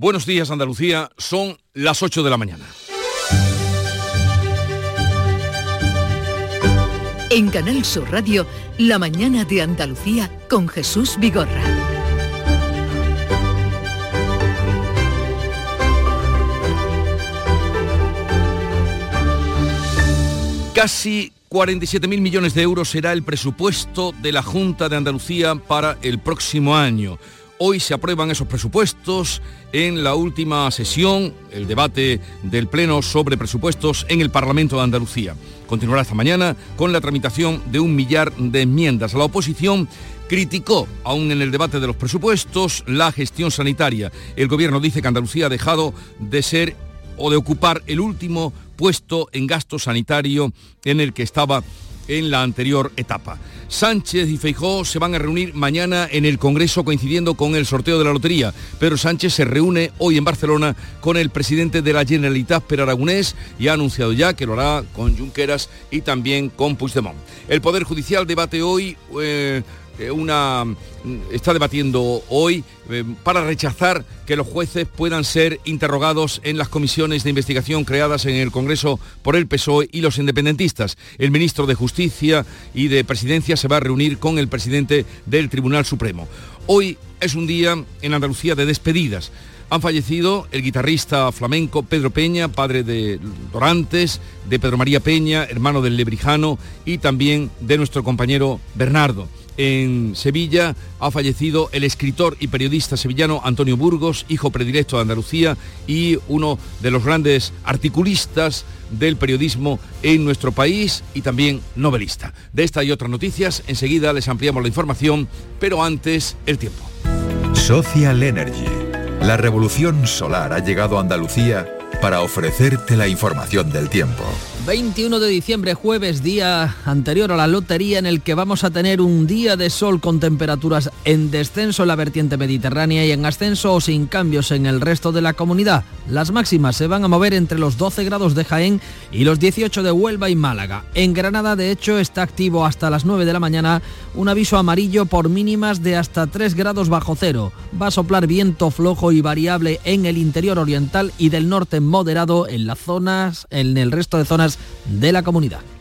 Buenos días Andalucía, son las 8 de la mañana. En Canal Sur Radio, La mañana de Andalucía con Jesús Vigorra. Casi 47.000 millones de euros será el presupuesto de la Junta de Andalucía para el próximo año. Hoy se aprueban esos presupuestos en la última sesión, el debate del Pleno sobre presupuestos en el Parlamento de Andalucía. Continuará esta mañana con la tramitación de un millar de enmiendas. La oposición criticó, aún en el debate de los presupuestos, la gestión sanitaria. El Gobierno dice que Andalucía ha dejado de ser o de ocupar el último puesto en gasto sanitario en el que estaba en la anterior etapa. Sánchez y Feijó se van a reunir mañana en el Congreso coincidiendo con el sorteo de la lotería. Pero Sánchez se reúne hoy en Barcelona con el presidente de la Generalitat, Per Aragonés, y ha anunciado ya que lo hará con Junqueras y también con Puigdemont. El Poder Judicial debate hoy eh, una está debatiendo hoy eh, para rechazar que los jueces puedan ser interrogados en las comisiones de investigación creadas en el Congreso por el PSOE y los independentistas. El ministro de Justicia y de Presidencia se va a reunir con el presidente del Tribunal Supremo. Hoy es un día en Andalucía de despedidas. Han fallecido el guitarrista flamenco Pedro Peña, padre de Dorantes, de Pedro María Peña, hermano del Lebrijano y también de nuestro compañero Bernardo en Sevilla ha fallecido el escritor y periodista sevillano Antonio Burgos, hijo predilecto de Andalucía y uno de los grandes articulistas del periodismo en nuestro país y también novelista. De esta y otras noticias enseguida les ampliamos la información, pero antes el tiempo. Social Energy. La revolución solar ha llegado a Andalucía para ofrecerte la información del tiempo. 21 de diciembre, jueves, día anterior a la lotería, en el que vamos a tener un día de sol con temperaturas en descenso en la vertiente mediterránea y en ascenso o sin cambios en el resto de la comunidad. Las máximas se van a mover entre los 12 grados de Jaén y los 18 de Huelva y Málaga. En Granada, de hecho, está activo hasta las 9 de la mañana un aviso amarillo por mínimas de hasta 3 grados bajo cero. Va a soplar viento flojo y variable en el interior oriental y del norte moderado en las zonas, en el resto de zonas de la comunidad.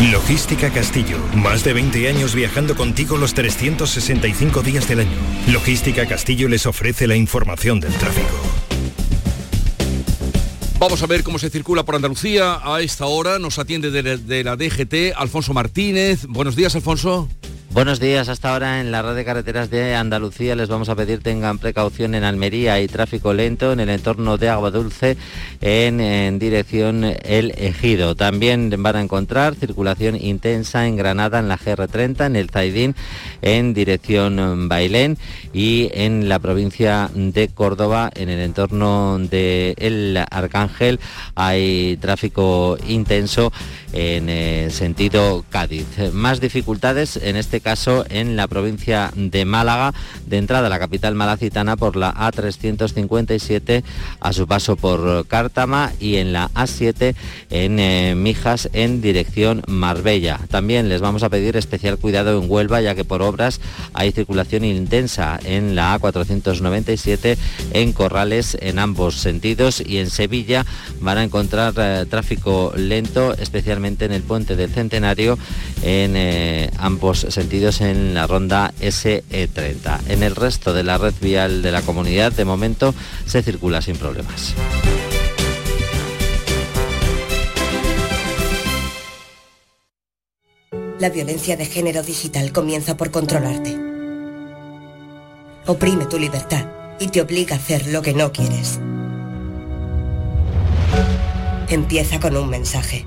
Logística Castillo. Más de 20 años viajando contigo los 365 días del año. Logística Castillo les ofrece la información del tráfico. Vamos a ver cómo se circula por Andalucía. A esta hora nos atiende de, de la DGT Alfonso Martínez. Buenos días, Alfonso. Buenos días, hasta ahora en la red de carreteras de Andalucía les vamos a pedir tengan precaución en Almería y tráfico lento en el entorno de Agua Dulce en, dirección El Ejido. También van a encontrar circulación intensa en Granada en la GR30, en el Zaidín en dirección Bailén y en la provincia de Córdoba en el entorno de El Arcángel hay tráfico intenso en el sentido Cádiz. Más dificultades en este caso en la provincia de Málaga, de entrada a la capital malacitana por la A357 a su paso por Cártama y en la A7 en eh, Mijas en dirección Marbella. También les vamos a pedir especial cuidado en Huelva ya que por obras hay circulación intensa en la A497 en Corrales en ambos sentidos y en Sevilla van a encontrar eh, tráfico lento especialmente en el puente del Centenario en eh, ambos sentidos en la ronda SE30. En el resto de la red vial de la comunidad, de momento, se circula sin problemas. La violencia de género digital comienza por controlarte. Oprime tu libertad y te obliga a hacer lo que no quieres. Empieza con un mensaje.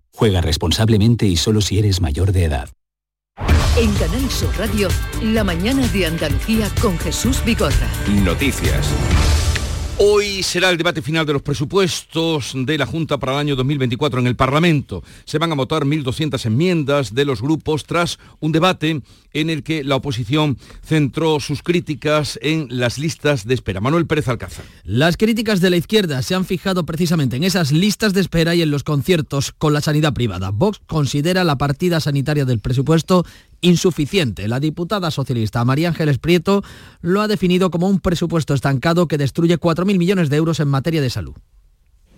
Juega responsablemente y solo si eres mayor de edad. En Canal Sur Radio, la mañana de Andalucía con Jesús Vigorra. Noticias. Hoy será el debate final de los presupuestos de la Junta para el año 2024 en el Parlamento. Se van a votar 1.200 enmiendas de los grupos tras un debate en el que la oposición centró sus críticas en las listas de espera. Manuel Pérez Alcázar. Las críticas de la izquierda se han fijado precisamente en esas listas de espera y en los conciertos con la sanidad privada. Vox considera la partida sanitaria del presupuesto insuficiente. La diputada socialista María Ángeles Prieto lo ha definido como un presupuesto estancado que destruye 4.000 millones de euros en materia de salud.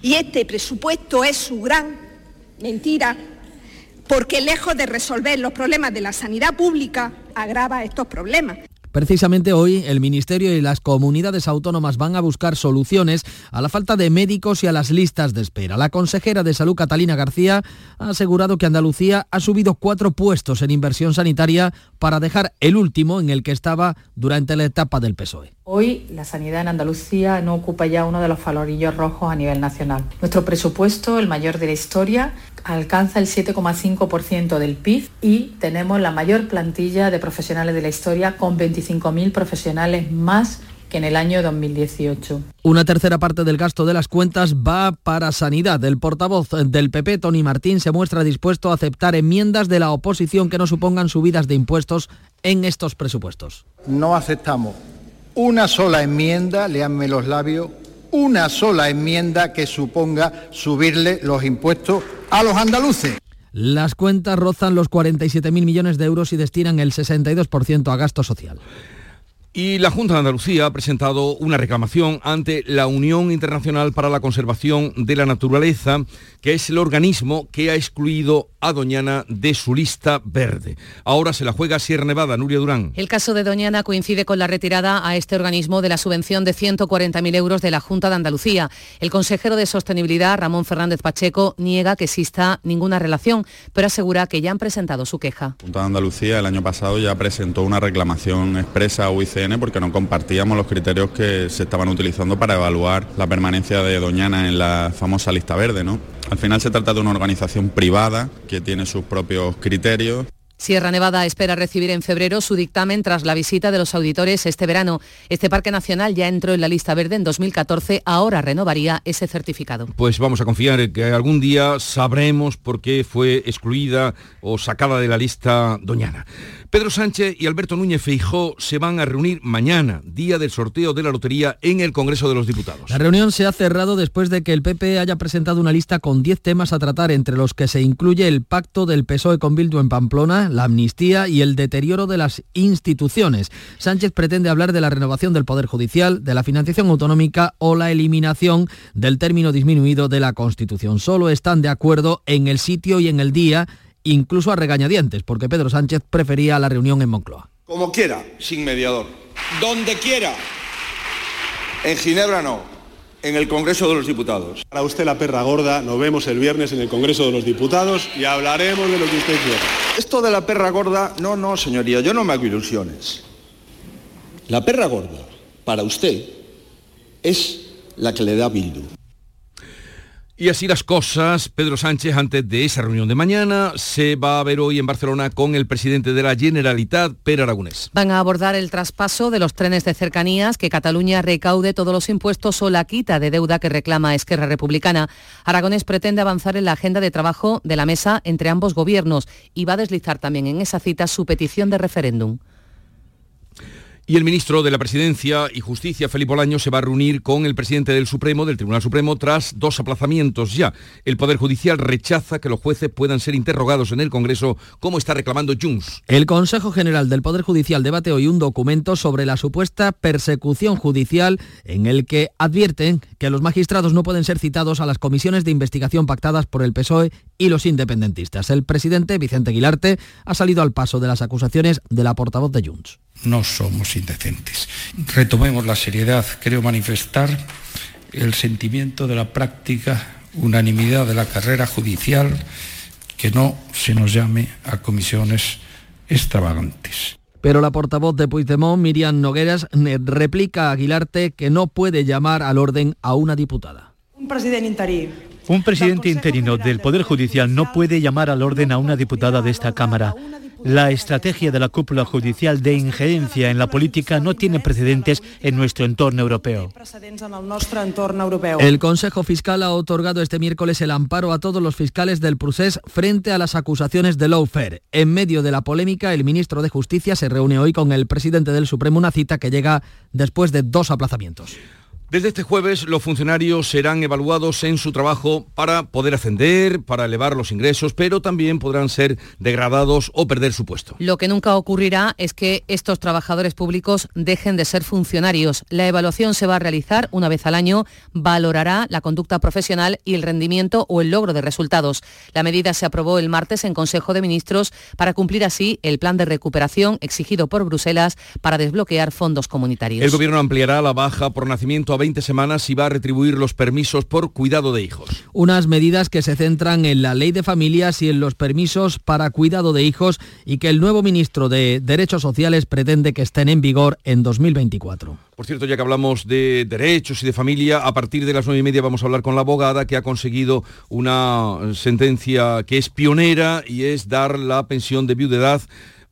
Y este presupuesto es su gran mentira, porque lejos de resolver los problemas de la sanidad pública, agrava estos problemas. Precisamente hoy el Ministerio y las comunidades autónomas van a buscar soluciones a la falta de médicos y a las listas de espera. La consejera de Salud, Catalina García, ha asegurado que Andalucía ha subido cuatro puestos en inversión sanitaria para dejar el último en el que estaba durante la etapa del PSOE. Hoy la sanidad en Andalucía no ocupa ya uno de los falorillos rojos a nivel nacional. Nuestro presupuesto, el mayor de la historia, alcanza el 7,5% del PIB y tenemos la mayor plantilla de profesionales de la historia con 25.000 profesionales más que en el año 2018. Una tercera parte del gasto de las cuentas va para sanidad. El portavoz del PP, Tony Martín, se muestra dispuesto a aceptar enmiendas de la oposición que no supongan subidas de impuestos en estos presupuestos. No aceptamos una sola enmienda, leanme los labios, una sola enmienda que suponga subirle los impuestos a los andaluces. Las cuentas rozan los 47.000 millones de euros y destinan el 62% a gasto social. Y la Junta de Andalucía ha presentado una reclamación ante la Unión Internacional para la Conservación de la Naturaleza, que es el organismo que ha excluido a Doñana de su lista verde. Ahora se la juega Sierra Nevada, Nuria Durán. El caso de Doñana coincide con la retirada a este organismo de la subvención de 140.000 euros de la Junta de Andalucía. El consejero de Sostenibilidad, Ramón Fernández Pacheco, niega que exista ninguna relación, pero asegura que ya han presentado su queja. La Junta de Andalucía el año pasado ya presentó una reclamación expresa a UIC porque no compartíamos los criterios que se estaban utilizando para evaluar la permanencia de Doñana en la famosa lista verde. ¿no? Al final se trata de una organización privada que tiene sus propios criterios. Sierra Nevada espera recibir en febrero su dictamen tras la visita de los auditores este verano. Este parque nacional ya entró en la lista verde en 2014, ahora renovaría ese certificado. Pues vamos a confiar en que algún día sabremos por qué fue excluida o sacada de la lista Doñana. Pedro Sánchez y Alberto Núñez Feijó se van a reunir mañana, día del sorteo de la lotería en el Congreso de los Diputados. La reunión se ha cerrado después de que el PP haya presentado una lista con 10 temas a tratar, entre los que se incluye el pacto del PSOE con Bildu en Pamplona, la amnistía y el deterioro de las instituciones. Sánchez pretende hablar de la renovación del Poder Judicial, de la financiación autonómica o la eliminación del término disminuido de la Constitución. Solo están de acuerdo en el sitio y en el día incluso a regañadientes, porque Pedro Sánchez prefería la reunión en Moncloa. Como quiera, sin mediador. Donde quiera. En Ginebra no. En el Congreso de los Diputados. Para usted la perra gorda, nos vemos el viernes en el Congreso de los Diputados y hablaremos de lo que usted quiera. Esto de la perra gorda, no, no, señoría, yo no me hago ilusiones. La perra gorda, para usted, es la que le da Bildu. Y así las cosas, Pedro Sánchez, antes de esa reunión de mañana, se va a ver hoy en Barcelona con el presidente de la Generalitat, Per Aragonés. Van a abordar el traspaso de los trenes de cercanías, que Cataluña recaude todos los impuestos o la quita de deuda que reclama Esquerra Republicana. Aragonés pretende avanzar en la agenda de trabajo de la mesa entre ambos gobiernos y va a deslizar también en esa cita su petición de referéndum. Y el ministro de la Presidencia y Justicia, Felipe Olaño, se va a reunir con el presidente del Supremo, del Tribunal Supremo, tras dos aplazamientos ya. El Poder Judicial rechaza que los jueces puedan ser interrogados en el Congreso, como está reclamando Junts. El Consejo General del Poder Judicial debate hoy un documento sobre la supuesta persecución judicial en el que advierten que los magistrados no pueden ser citados a las comisiones de investigación pactadas por el PSOE y los independentistas. El presidente, Vicente Aguilarte, ha salido al paso de las acusaciones de la portavoz de Junts no somos indecentes. Retomemos la seriedad. Creo manifestar el sentimiento de la práctica unanimidad de la carrera judicial, que no se nos llame a comisiones extravagantes. Pero la portavoz de Puigdemont, Miriam Nogueras, replica a Aguilarte que no puede llamar al orden a una diputada. Un presidente interino un presidente interino del Poder Judicial no puede llamar al orden a una diputada de esta Cámara. La estrategia de la cúpula judicial de injerencia en la política no tiene precedentes en nuestro entorno europeo. El Consejo Fiscal ha otorgado este miércoles el amparo a todos los fiscales del procés frente a las acusaciones de lawfare. En medio de la polémica, el ministro de Justicia se reúne hoy con el presidente del Supremo, una cita que llega después de dos aplazamientos. Desde este jueves los funcionarios serán evaluados en su trabajo para poder ascender, para elevar los ingresos, pero también podrán ser degradados o perder su puesto. Lo que nunca ocurrirá es que estos trabajadores públicos dejen de ser funcionarios. La evaluación se va a realizar una vez al año, valorará la conducta profesional y el rendimiento o el logro de resultados. La medida se aprobó el martes en Consejo de Ministros para cumplir así el plan de recuperación exigido por Bruselas para desbloquear fondos comunitarios. El Gobierno ampliará la baja por nacimiento a 20 semanas y va a retribuir los permisos por cuidado de hijos. Unas medidas que se centran en la ley de familias y en los permisos para cuidado de hijos y que el nuevo ministro de Derechos Sociales pretende que estén en vigor en 2024. Por cierto, ya que hablamos de derechos y de familia, a partir de las nueve y media vamos a hablar con la abogada que ha conseguido una sentencia que es pionera y es dar la pensión de viudedad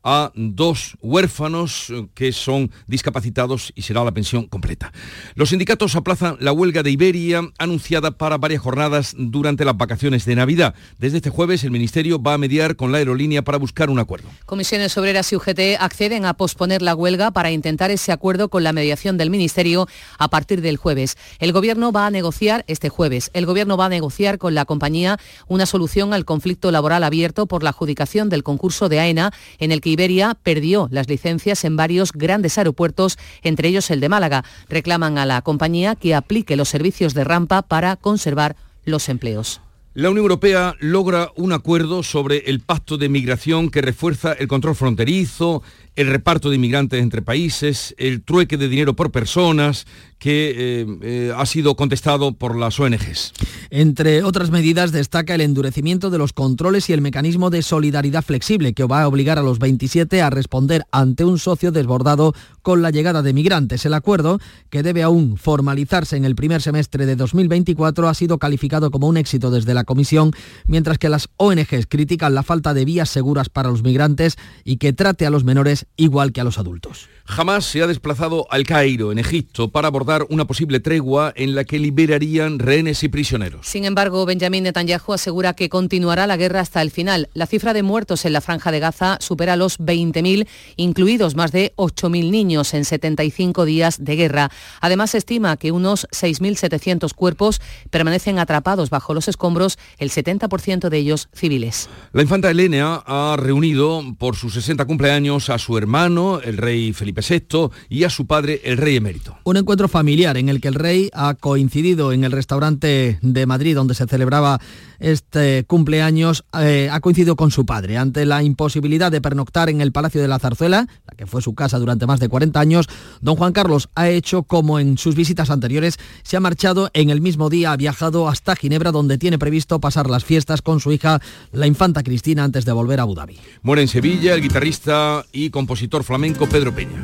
a dos huérfanos eh, que son discapacitados y será la pensión completa. Los sindicatos aplazan la huelga de Iberia anunciada para varias jornadas durante las vacaciones de Navidad. Desde este jueves el Ministerio va a mediar con la aerolínea para buscar un acuerdo. Comisiones Obreras y UGT acceden a posponer la huelga para intentar ese acuerdo con la mediación del Ministerio a partir del jueves. El Gobierno va a negociar este jueves. El Gobierno va a negociar con la compañía una solución al conflicto laboral abierto por la adjudicación del concurso de AENA en el que Iberia perdió las licencias en varios grandes aeropuertos, entre ellos el de Málaga. Reclaman a la compañía que aplique los servicios de rampa para conservar los empleos. La Unión Europea logra un acuerdo sobre el pacto de migración que refuerza el control fronterizo, el reparto de inmigrantes entre países, el trueque de dinero por personas, que eh, eh, ha sido contestado por las ONGs. Entre otras medidas destaca el endurecimiento de los controles y el mecanismo de solidaridad flexible que va a obligar a los 27 a responder ante un socio desbordado con la llegada de migrantes. El acuerdo, que debe aún formalizarse en el primer semestre de 2024, ha sido calificado como un éxito desde la Comisión, mientras que las ONGs critican la falta de vías seguras para los migrantes y que trate a los menores igual que a los adultos. Jamás se ha desplazado al Cairo, en Egipto, para abordar una posible tregua en la que liberarían rehenes y prisioneros. Sin embargo, Benjamín Netanyahu asegura que continuará la guerra hasta el final. La cifra de muertos en la franja de Gaza supera los 20.000, incluidos más de 8.000 niños en 75 días de guerra. Además, se estima que unos 6.700 cuerpos permanecen atrapados bajo los escombros, el 70% de ellos civiles. La infanta Elena ha reunido por sus 60 cumpleaños a su hermano, el rey Felipe VI, y a su padre, el rey emérito. Un encuentro familiar en el que el rey ha coincidido en el restaurante de Madrid donde se celebraba este cumpleaños, eh, ha coincidido con su padre. Ante la imposibilidad de pernoctar en el Palacio de la Zarzuela, la que fue su casa durante más de 40 años, don Juan Carlos ha hecho como en sus visitas anteriores, se ha marchado en el mismo día, ha viajado hasta Ginebra donde tiene previsto pasar las fiestas con su hija, la infanta Cristina, antes de volver a Abu Dhabi. Muere en Sevilla el guitarrista y compositor flamenco Pedro Peña.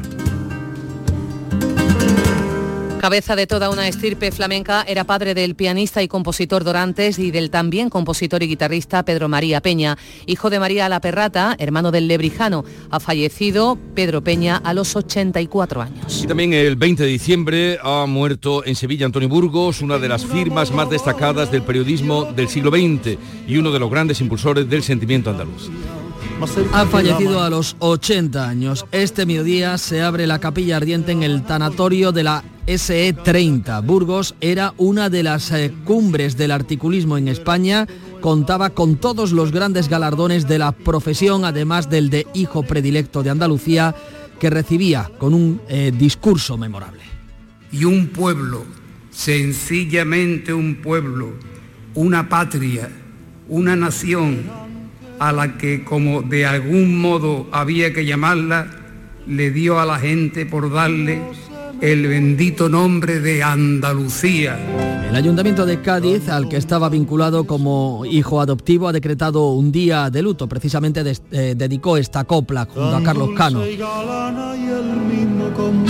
Cabeza de toda una estirpe flamenca, era padre del pianista y compositor Dorantes y del también compositor y guitarrista Pedro María Peña, hijo de María La Perrata, hermano del lebrijano. Ha fallecido Pedro Peña a los 84 años. Y también el 20 de diciembre ha muerto en Sevilla Antonio Burgos, una de las firmas más destacadas del periodismo del siglo XX y uno de los grandes impulsores del sentimiento andaluz. Ha fallecido a los 80 años. Este mediodía se abre la capilla ardiente en el tanatorio de la SE30. Burgos era una de las eh, cumbres del articulismo en España. Contaba con todos los grandes galardones de la profesión, además del de hijo predilecto de Andalucía, que recibía con un eh, discurso memorable. Y un pueblo, sencillamente un pueblo, una patria, una nación a la que, como de algún modo había que llamarla, le dio a la gente por darle el bendito nombre de Andalucía. El Ayuntamiento de Cádiz, al que estaba vinculado como hijo adoptivo, ha decretado un día de luto. Precisamente eh, dedicó esta copla junto a Carlos Cano. Y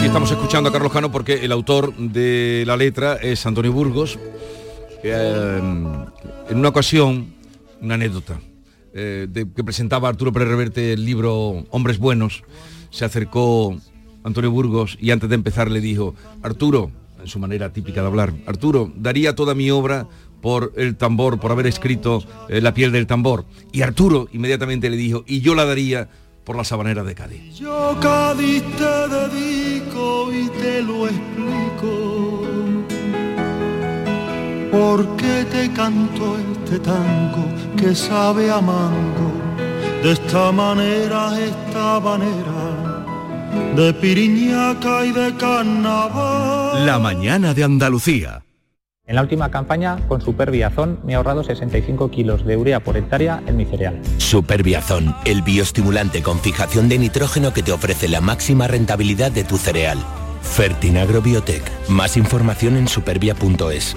estamos escuchando a Carlos Cano porque el autor de la letra es Antonio Burgos. Eh, en una ocasión, una anécdota, eh, que presentaba Arturo Pérez Reverte el libro Hombres Buenos, se acercó Antonio Burgos y antes de empezar le dijo, Arturo, en su manera típica de hablar, Arturo, daría toda mi obra por el tambor, por haber escrito eh, La piel del tambor. Y Arturo inmediatamente le dijo, y yo la daría por la sabanera de Cádiz. Yo Cádiz te dedico y te lo explico. ¿Por qué te canto este tango que sabe a mango? De esta manera, esta manera, de piriñaca y de carnaval. La mañana de Andalucía. En la última campaña, con Superbiazón, me he ahorrado 65 kilos de urea por hectárea en mi cereal. Superbiazón, el bioestimulante con fijación de nitrógeno que te ofrece la máxima rentabilidad de tu cereal. Fertinagro Biotech. Más información en supervia.es.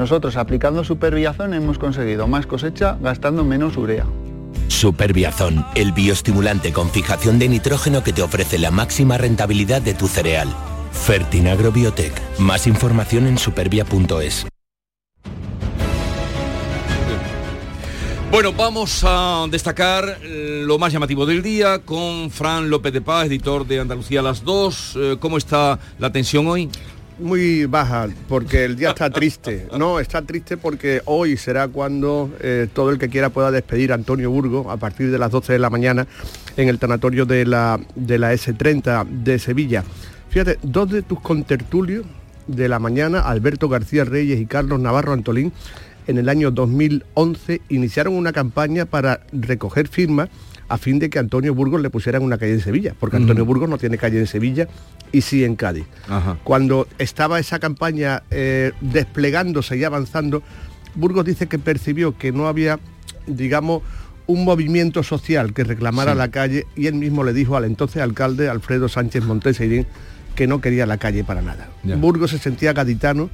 Nosotros aplicando Superbiazón hemos conseguido más cosecha gastando menos urea. Superbiazón, el bioestimulante con fijación de nitrógeno que te ofrece la máxima rentabilidad de tu cereal. Fertinagro Biotech. Más información en supervia.es. Bueno, vamos a destacar lo más llamativo del día con Fran López de Paz, editor de Andalucía a las 2. Eh, ¿Cómo está la tensión hoy? Muy baja porque el día está triste. No, está triste porque hoy será cuando eh, todo el que quiera pueda despedir a Antonio Burgo a partir de las 12 de la mañana en el tanatorio de la, de la S30 de Sevilla. Fíjate, dos de tus contertulios de la mañana, Alberto García Reyes y Carlos Navarro Antolín, en el año 2011 iniciaron una campaña para recoger firmas a fin de que Antonio Burgos le pusieran una calle en Sevilla, porque Antonio Burgos no tiene calle en Sevilla y sí en Cádiz. Cuando estaba esa campaña eh, desplegándose y avanzando, Burgos dice que percibió que no había, digamos, un movimiento social que reclamara la calle y él mismo le dijo al entonces alcalde Alfredo Sánchez Monteseirín que no quería la calle para nada. Burgos se sentía gaditano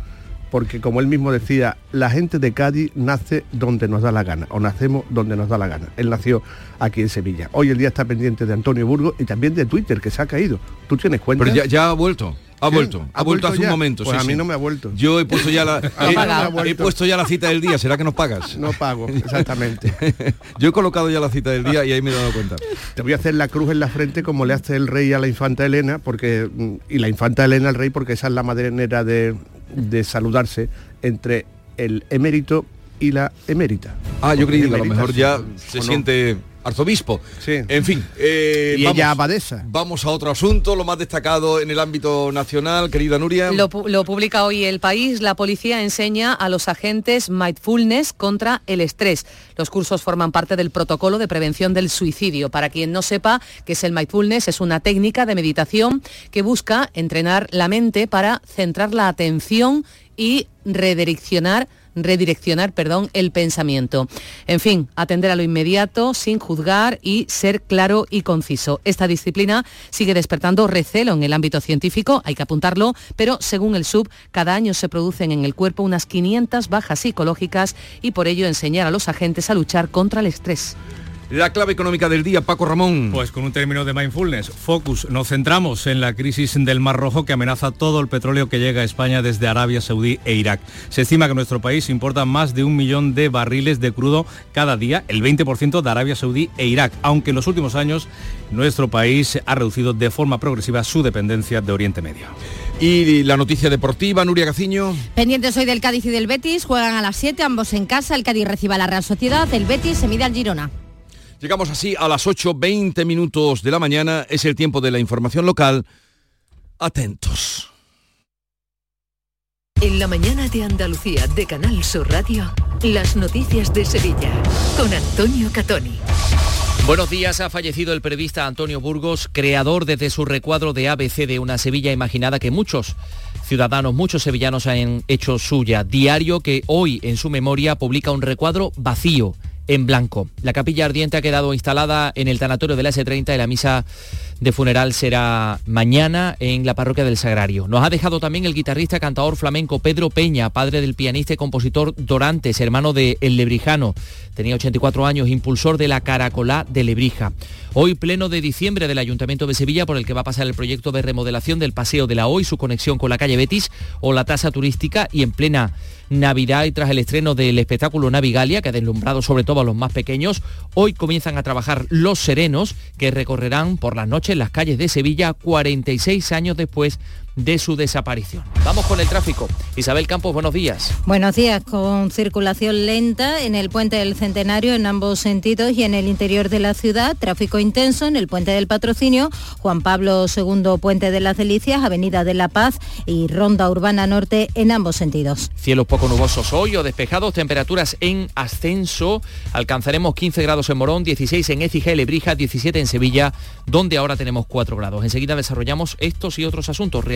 porque como él mismo decía, la gente de Cádiz nace donde nos da la gana, o nacemos donde nos da la gana. Él nació aquí en Sevilla. Hoy el día está pendiente de Antonio Burgos y también de Twitter, que se ha caído. ¿Tú tienes cuenta? Pero ya, ha vuelto. Ha vuelto, ha, vuelto, hace un momento. Pues a mí no me ha vuelto. Yo he puesto ya la he, puesto ya la cita del día. ¿Será que nos pagas? No pago, exactamente. Yo he colocado ya la cita del día y ahí me he dado cuenta. Te voy a hacer la cruz en la frente como le hace el rey a la infanta Elena, porque mm, y la infanta Elena al rey porque esa es la madrenera de, de saludarse entre el emérito y la emérita. Ah, yo creí que a lo mejor ya se siente arzobispo. Sí. En fin. Eh, y ella abadesa. Vamos a otro asunto, lo más destacado en el ámbito nacional, querida Nuria. Lo, lo, publica hoy El País. La policía enseña a los agentes mindfulness contra el estrés. Los cursos forman parte del protocolo de prevención del suicidio. Para quien no sepa qué es el mindfulness, es una técnica de meditación que busca entrenar la mente para centrar la atención y redireccionar redireccionar, perdón, el pensamiento. En fin, atender a lo inmediato, sin juzgar y ser claro y conciso. Esta disciplina sigue despertando recelo en el ámbito científico, hay que apuntarlo, pero según el SUB, cada año se producen en el cuerpo unas 500 bajas psicológicas y por ello enseñar a los agentes a luchar contra el estrés. La clave económica del día, Paco Ramón. Pues con un término de mindfulness, focus, nos centramos en la crisis del Mar Rojo que amenaza todo el petróleo que llega a España desde Arabia Saudí e Irak. Se estima que nuestro país importa más de un millón de barriles de crudo cada día, el 20% de Arabia Saudí e Irak, aunque en los últimos años nuestro país ha reducido de forma progresiva su dependencia de Oriente Medio. Y la noticia deportiva, Nuria Gaciño. Pendientes hoy del Cádiz y del Betis, juegan a las 7, ambos en casa, el Cádiz recibe a la Real Sociedad, el Betis se mide al Girona. Llegamos así a las 8.20 minutos de la mañana. Es el tiempo de la información local. Atentos. En la mañana de Andalucía de Canal Sur Radio, las noticias de Sevilla con Antonio Catoni. Buenos días, ha fallecido el periodista Antonio Burgos, creador desde su recuadro de ABC de una Sevilla imaginada que muchos ciudadanos, muchos sevillanos han hecho suya. Diario que hoy en su memoria publica un recuadro vacío en blanco. La capilla ardiente ha quedado instalada en el tanatorio de la S30 y la misa de funeral será mañana en la parroquia del Sagrario. Nos ha dejado también el guitarrista cantador flamenco Pedro Peña, padre del pianista y compositor Dorantes, hermano de El Lebrijano. Tenía 84 años, impulsor de la Caracolá de Lebrija. Hoy pleno de diciembre del Ayuntamiento de Sevilla por el que va a pasar el proyecto de remodelación del Paseo de la Hoy, su conexión con la calle Betis o la tasa turística y en plena Navidad y tras el estreno del espectáculo Navigalia, que ha deslumbrado sobre todo a los más pequeños, hoy comienzan a trabajar los serenos que recorrerán por las noches las calles de Sevilla 46 años después de su desaparición. Vamos con el tráfico. Isabel Campos, buenos días. Buenos días, con circulación lenta en el puente del Centenario en ambos sentidos y en el interior de la ciudad, tráfico intenso en el puente del Patrocinio, Juan Pablo II Puente de las Delicias, Avenida de la Paz y Ronda Urbana Norte en ambos sentidos. Cielos poco nubosos hoy o despejados, temperaturas en ascenso, alcanzaremos 15 grados en Morón, 16 en Écija y Lebrija, 17 en Sevilla, donde ahora tenemos 4 grados. Enseguida desarrollamos estos y otros asuntos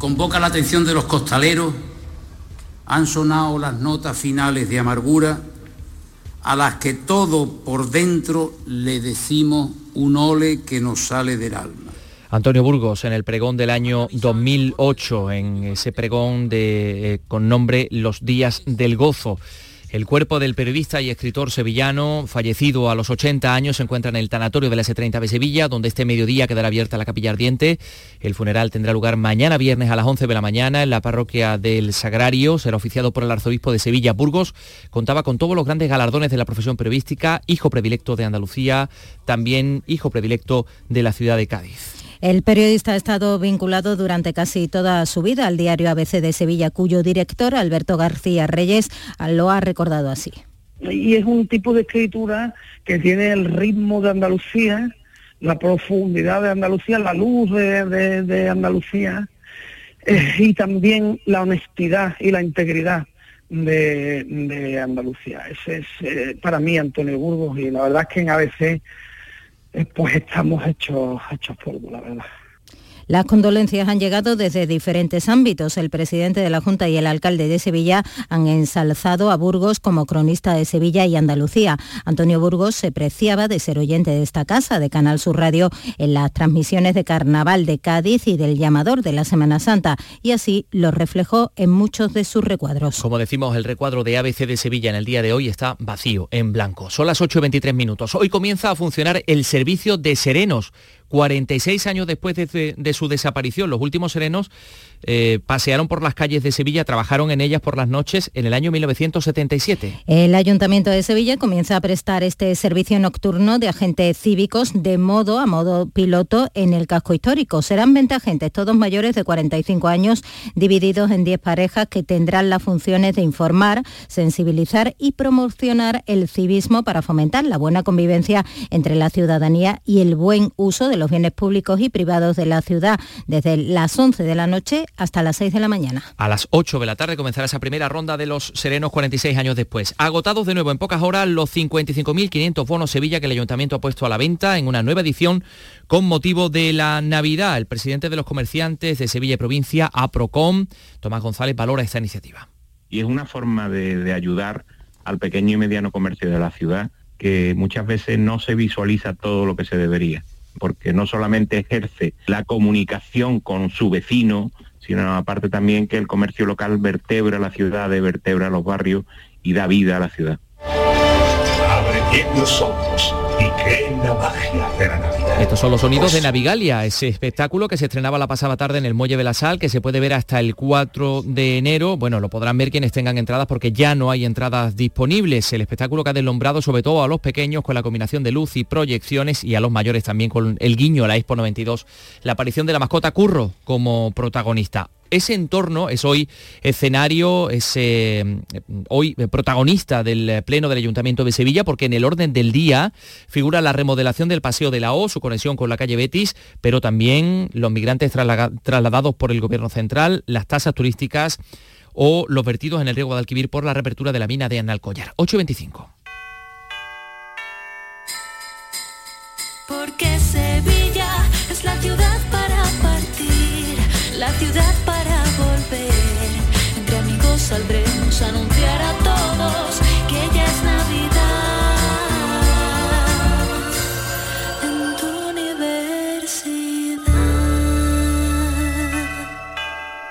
convoca la atención de los costaleros, han sonado las notas finales de amargura a las que todo por dentro le decimos un ole que nos sale del alma. Antonio Burgos en el pregón del año 2008, en ese pregón de, eh, con nombre Los días del gozo. El cuerpo del periodista y escritor sevillano, fallecido a los 80 años, se encuentra en el tanatorio de la S30 de Sevilla, donde este mediodía quedará abierta la capilla ardiente. El funeral tendrá lugar mañana viernes a las 11 de la mañana en la parroquia del Sagrario. Será oficiado por el arzobispo de Sevilla, Burgos. Contaba con todos los grandes galardones de la profesión periodística, hijo predilecto de Andalucía, también hijo predilecto de la ciudad de Cádiz. El periodista ha estado vinculado durante casi toda su vida al diario ABC de Sevilla, cuyo director, Alberto García Reyes, lo ha recordado así. Y es un tipo de escritura que tiene el ritmo de Andalucía, la profundidad de Andalucía, la luz de, Andalucía eh, y también la honestidad y la integridad de, Andalucía. Ese es eh, para mí Antonio Burgos y la verdad es que en ABC eh, pues estamos hechos, hechos polvo, la verdad. Las condolencias han llegado desde diferentes ámbitos. El presidente de la Junta y el alcalde de Sevilla han ensalzado a Burgos como cronista de Sevilla y Andalucía. Antonio Burgos se preciaba de ser oyente de esta casa de Canal Sur Radio en las transmisiones de Carnaval de Cádiz y del llamador de la Semana Santa y así lo reflejó en muchos de sus recuadros. Como decimos, el recuadro de ABC de Sevilla en el día de hoy está vacío, en blanco. Son las 8.23 minutos. Hoy comienza a funcionar el servicio de serenos 46 años después de, su desaparición, los últimos serenos eh, pasearon por las calles de Sevilla, trabajaron en ellas por las noches en el año 1977. El Ayuntamiento de Sevilla comienza a prestar este servicio nocturno de agentes cívicos de modo a modo piloto en el casco histórico. Serán 20 agentes, todos mayores de 45 años, divididos en 10 parejas que tendrán las funciones de informar, sensibilizar y promocionar el civismo para fomentar la buena convivencia entre la ciudadanía y el buen uso de los bienes públicos y privados de la ciudad desde las 11 de la noche hasta las 6 de la mañana. A las 8 de la tarde comenzará esa primera ronda de los serenos 46 años después. Agotados de nuevo en pocas horas los 55.500 bonos Sevilla que el ayuntamiento ha puesto a la venta en una nueva edición con motivo de la Navidad. El presidente de los comerciantes de Sevilla y provincia, APROCOM, Tomás González, valora esta iniciativa. Y es una forma de, de ayudar al pequeño y mediano comercio de la ciudad que muchas veces no se visualiza todo lo que se debería, porque no solamente ejerce la comunicación con su vecino, sino aparte también que el comercio local vertebra la ciudad, vertebra los barrios y da vida a la ciudad. Y en la magia de la Navidad. Estos son los sonidos de Navigalia, ese espectáculo que se estrenaba la pasada tarde en el Muelle de la Sal, que se puede ver hasta el 4 de enero. Bueno, lo podrán ver quienes tengan entradas porque ya no hay entradas disponibles. El espectáculo que ha deslumbrado sobre todo a los pequeños con la combinación de luz y proyecciones y a los mayores también con el guiño a la Expo 92. La aparición de la mascota Curro como protagonista ese entorno es hoy escenario, es eh, hoy protagonista del Pleno del Ayuntamiento de Sevilla, porque en el orden del día figura la remodelación del Paseo de la O, su conexión con la calle Betis, pero también los migrantes trasladados por el Gobierno Central, las tasas turísticas o los vertidos en el riego de Alquivir por la reapertura de la mina de Analcollar. 8.25. Porque Sevilla es la ciudad para partir, la ciudad para saldremos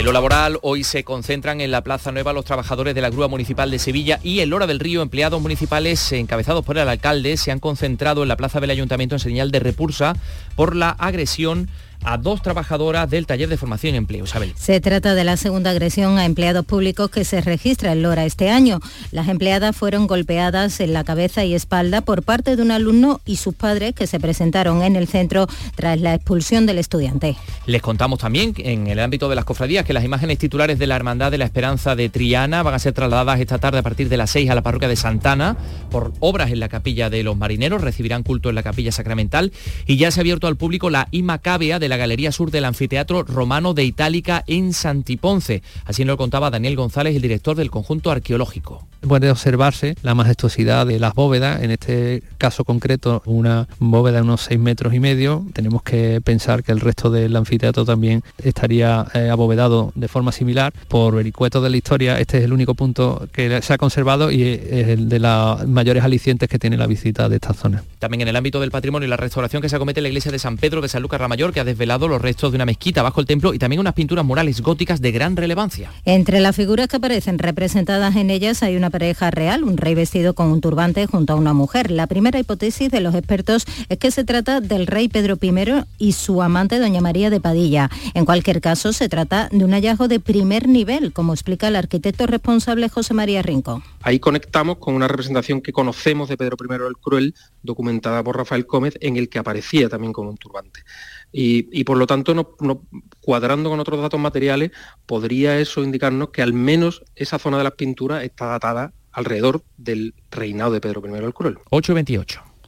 En lo laboral, hoy se concentran en la Plaza Nueva los trabajadores de la Grúa Municipal de Sevilla y en Lora del Río, empleados municipales encabezados por el alcalde, se han concentrado en la Plaza del Ayuntamiento en señal de repulsa por la agresión a dos trabajadoras del taller de formación y empleo. Isabel. Se trata de la segunda agresión a empleados públicos que se registra en Lora este año. Las empleadas fueron golpeadas en la cabeza y espalda por parte de un alumno y sus padres que se presentaron en el centro tras la expulsión del estudiante. Les contamos también en el ámbito de las cofradías que las imágenes titulares de la Hermandad de la Esperanza de Triana van a ser trasladadas esta tarde a partir de las 6 a la parroquia de Santana por obras en la capilla de los marineros. Recibirán culto en la capilla sacramental y ya se ha abierto al público la Imacabea de la Galería Sur del Anfiteatro Romano de Itálica en Santiponce. Así nos lo contaba Daniel González, el director del conjunto arqueológico. Puede observarse la majestuosidad de las bóvedas, en este caso concreto una bóveda de unos 6 metros y medio. Tenemos que pensar que el resto del anfiteatro también estaría eh, abovedado de forma similar. Por vericuetos de la historia, este es el único punto que se ha conservado y es el de las mayores alicientes que tiene la visita de esta zona. También en el ámbito del patrimonio y la restauración que se acomete en la iglesia de San Pedro de San Lucas Ramayor, que ha desvelado los restos de una mezquita bajo el templo y también unas pinturas murales góticas de gran relevancia. Entre las figuras que aparecen representadas en ellas hay una pareja real, un rey vestido con un turbante junto a una mujer. La primera hipótesis de los expertos es que se trata del rey Pedro I y su amante doña María de Padilla. En cualquier caso, se trata de un hallazgo de primer nivel, como explica el arquitecto responsable José María Rinco. Ahí conectamos con una representación que conocemos de Pedro I el Cruel, documentada por Rafael Gómez, en el que aparecía también con un turbante. Y, por lo tanto, no, cuadrando con otros datos materiales, podría eso indicarnos que al menos esa zona de las pinturas está datada alrededor del reinado de Pedro I el Cruel. 828.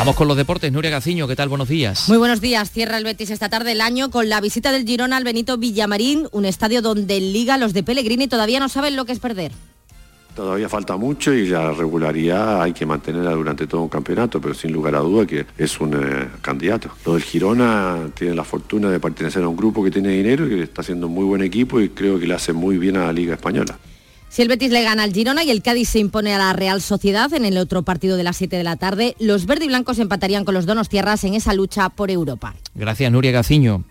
Vamos con los deportes. Nuria Gaciño, ¿qué tal? Buenos días. Muy buenos días. Cierra el Betis esta tarde el año con la visita del Girona al Benito Villamarín, un estadio donde en Liga los de Pellegrini todavía no saben lo que es perder. Todavía falta mucho y la regularidad hay que mantenerla durante todo un campeonato, pero sin lugar a duda que es un eh, candidato. Lo del Girona tiene la fortuna de pertenecer a un grupo que tiene dinero y que está haciendo un muy buen equipo y creo que le hace muy bien a la Liga Española. Si el Betis le gana al Girona y el Cádiz se impone a la Real Sociedad en el otro partido de las 7 de la tarde, los verde y blancos empatarían con los donos tierras en esa lucha por Europa. Gracias, Nuria Gaciño.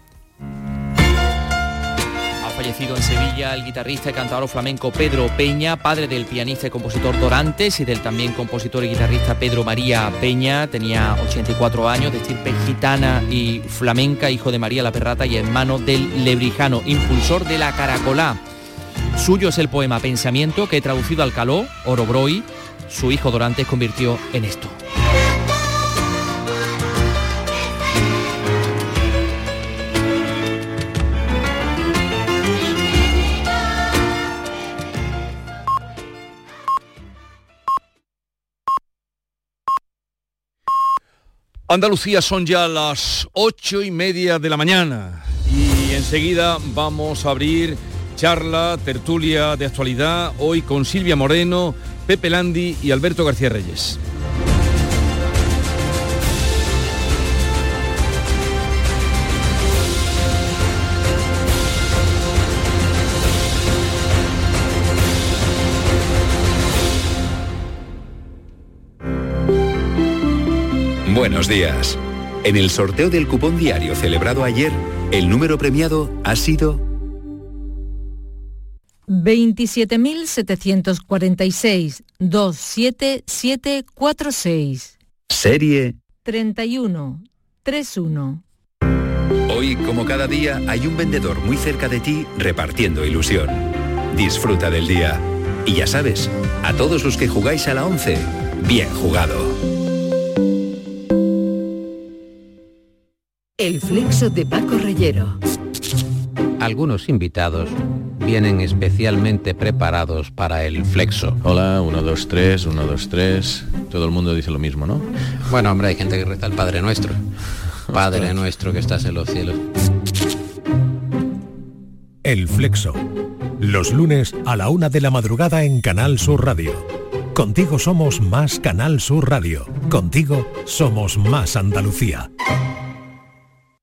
Ha fallecido en Sevilla el guitarrista y cantador flamenco Pedro Peña, padre del pianista y compositor Dorantes y del también compositor y guitarrista Pedro María Peña. Tenía 84 años, de estirpe gitana y flamenca, hijo de María la Perrata y hermano del Lebrijano, impulsor de la Caracolá. Suyo es el poema Pensamiento que traducido al caló, Orobroi, su hijo Dorantes convirtió en esto. Andalucía son ya las ocho y media de la mañana y enseguida vamos a abrir charla, tertulia de actualidad, hoy con Silvia Moreno, Pepe Landi y Alberto García Reyes. Buenos días. En el sorteo del cupón diario celebrado ayer, el número premiado ha sido 27.746 27746 serie 31 31. Hoy, como cada día, hay un vendedor muy cerca de ti repartiendo ilusión. Disfruta del día. Y ya sabes, a todos los que jugáis a la 11, bien jugado. El flexo de Paco Reyero. Algunos invitados vienen especialmente preparados para el flexo. Hola, 1, 2, 3, 1, 2, 3. Todo el mundo dice lo mismo, ¿no? Bueno, hombre, hay gente que reza el Padre Nuestro. Padre Nuestro que estás en los cielos. El Flexo. Los lunes a la una de la madrugada en Canal Sur Radio. Contigo somos más Canal Sur Radio. Contigo somos más Andalucía.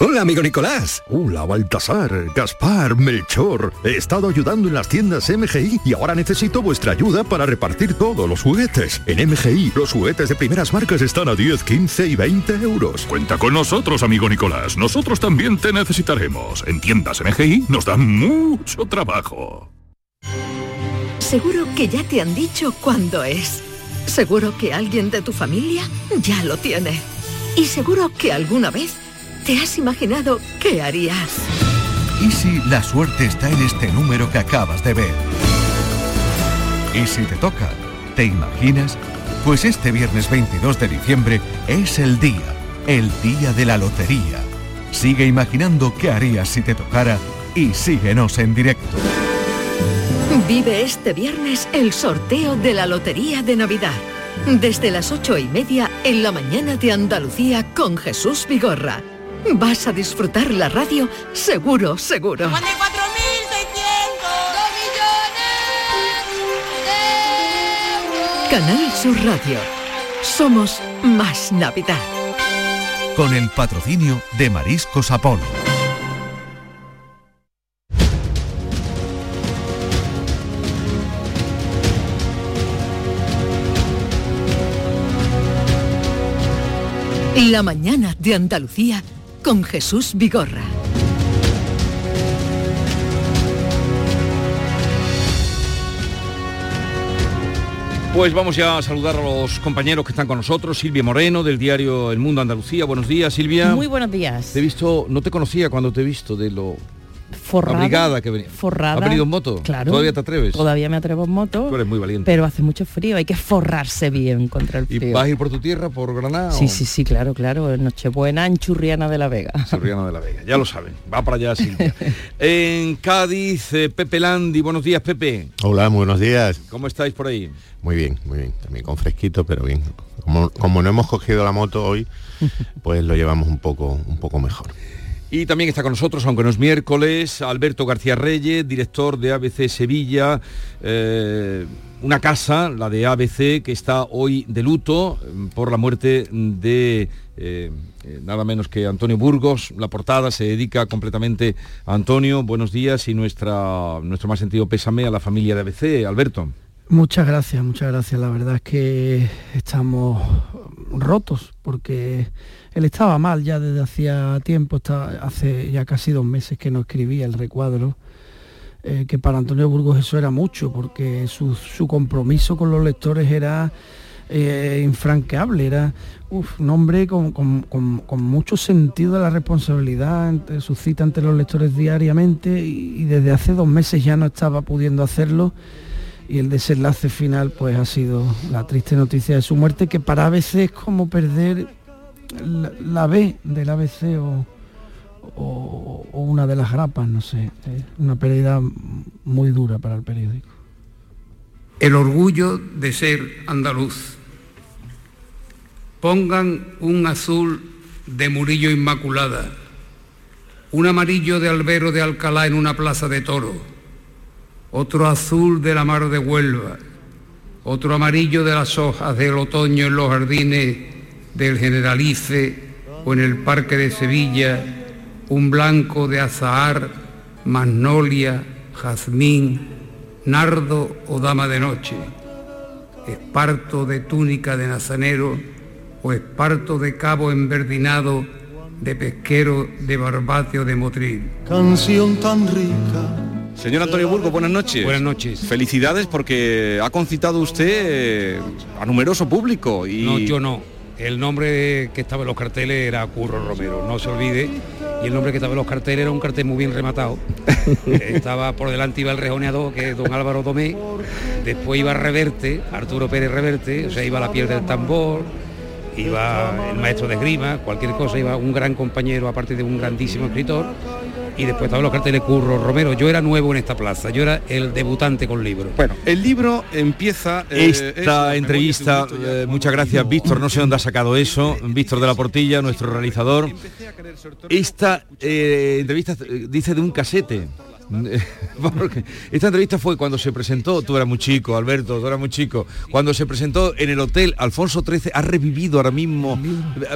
Hola, amigo Nicolás. Hola, Baltasar, Gaspar, Melchor. He estado ayudando en las tiendas MGI y ahora necesito vuestra ayuda para repartir todos los juguetes. En MGI, los juguetes de primeras marcas están a 10, 15 y 20 euros. Cuenta con nosotros, amigo Nicolás. Nosotros también te necesitaremos. En tiendas MGI nos dan mucho trabajo. Seguro que ya te han dicho cuándo es. Seguro que alguien de tu familia ya lo tiene. Y seguro que alguna vez te has imaginado qué harías. ¿Y si la suerte está en este número que acabas de ver? ¿Y si te toca? ¿Te imaginas? Pues este viernes 22 de diciembre es el día, el día de la lotería. Sigue imaginando qué harías si te tocara y síguenos en directo. Vive este viernes el sorteo de la Lotería de Navidad. Desde las ocho y media en la mañana de Andalucía con Jesús Vigorra. Vas a disfrutar la radio seguro, seguro. Canal Sur Radio. Somos más Navidad. Con el patrocinio de Mariscos Apolo. La mañana de Andalucía con Jesús Vigorra. Pues vamos ya a saludar a los compañeros que están con nosotros. Silvia Moreno, del diario El Mundo Andalucía. Buenos días, Silvia. Muy buenos días. Te he visto, no te conocía cuando te he visto de lo forrada. Abrigada que venía. Forrada. ¿Ha venido en moto? Claro. ¿Todavía te atreves? Todavía me atrevo en moto. Tú eres muy valiente. Pero hace mucho frío, hay que forrarse bien contra el ¿Y frío. vas a ir por tu tierra, por Granada? Sí, o- sí, sí, claro, claro. en Nochebuena en Churriana de la Vega. Churriana de la Vega, ya lo saben. Va para allá Silvia. en Cádiz, eh, Pepe Landi. Buenos días, Pepe. Hola, muy buenos días. ¿Cómo estáis por ahí? Muy bien, muy bien. También con fresquito, pero bien. Como, como no hemos cogido la moto hoy, pues lo llevamos un poco, un poco mejor. Y también está con nosotros, aunque no es miércoles, Alberto García Reyes, director de ABC Sevilla, eh, una casa, la de ABC, que está hoy de luto eh, por la muerte de eh, eh, nada menos que Antonio Burgos. La portada se dedica completamente a Antonio. Buenos días y nuestra, nuestro más sentido pésame a la familia de ABC. Alberto. Muchas gracias, muchas gracias. La verdad es que estamos rotos porque él estaba mal ya desde hacía tiempo, está, hace ya casi dos meses que no escribía el recuadro, eh, que para Antonio Burgos eso era mucho porque su, compromiso con los lectores era eh, infranqueable, era un hombre con, con- con- con mucho sentido de la responsabilidad, ante- su cita ante los lectores diariamente y- y desde hace dos meses ya no estaba pudiendo hacerlo y el desenlace final pues ha sido la triste noticia de su muerte que para ABC es como perder la, B del ABC o, o- o una de las grapas, no sé, es una pérdida muy dura para el periódico. el orgullo de ser andaluz. Pongan un azul de Murillo Inmaculada, un amarillo de Albero de Alcalá en una plaza de toro, otro azul de la mar de Huelva, otro amarillo de las hojas del otoño en los jardines del Generalife o en el Parque de Sevilla, un blanco de azahar, magnolia, jazmín, nardo o dama de noche, esparto de túnica de nazanero o esparto de cabo enverdinado de pesquero de barbate o de motril. Canción tan rica. Señor Antonio Burgos, buenas noches. Buenas noches. Felicidades porque ha concitado usted eh, a numeroso público. Y... No, yo no. El nombre que estaba en los carteles era Curro Romero, no se olvide. Y el nombre que estaba en los carteles era un cartel muy bien rematado. estaba por delante iba el rejoneador, que es don Álvaro Domé. Después iba Reverte, Arturo Pérez Reverte, o sea, iba la piel del tambor, iba el maestro de esgrima, cualquier cosa, iba un gran compañero, aparte de un grandísimo escritor. Y después estaban los carteles Curro Romero. Yo era nuevo en esta plaza, yo era el debutante con libros. Bueno, el libro empieza... eh, Esta entrevista, eh, muchas gracias Víctor, no sé dónde ha sacado eso, Víctor de la Portilla, nuestro realizador. Esta eh, entrevista eh, dice de un casete. Porque esta entrevista fue cuando se presentó, tú eras muy chico, Alberto, tú eras muy chico, cuando se presentó en el hotel Alfonso XIII, ha revivido ahora mismo,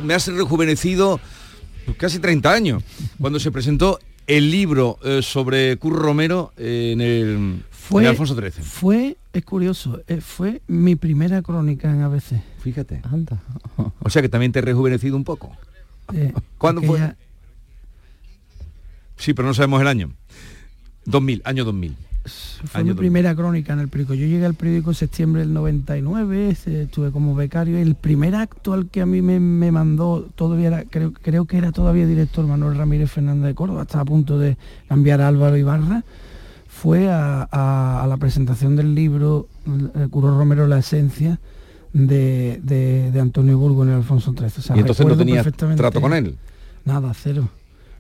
me has rejuvenecido casi 30 años, cuando se presentó el libro eh, sobre Curro Romero eh, en el Fue, en Alfonso XIII. Fue, es curioso, eh, fue mi primera crónica en ABC. Fíjate. Anda. O sea que también te he rejuvenecido un poco. Eh, ¿Cuándo fue? Sí, pero no sabemos el año. 2000, año 2000. Fue mi 2000. primera crónica en el periódico. Yo llegué al periódico en septiembre del 99, este, estuve como becario. El primer acto al que a mí me, me mandó, todavía era, creo, creo que era todavía director Manuel Ramírez Fernández de Córdoba, estaba a punto de cambiar a Álvaro Ibarra, fue a, a- a la presentación del libro eh, Curro Romero La Esencia de, de- de Antonio Burgo en el Alfonso XIII. O sea, y entonces no tenías trato con él. Nada, cero.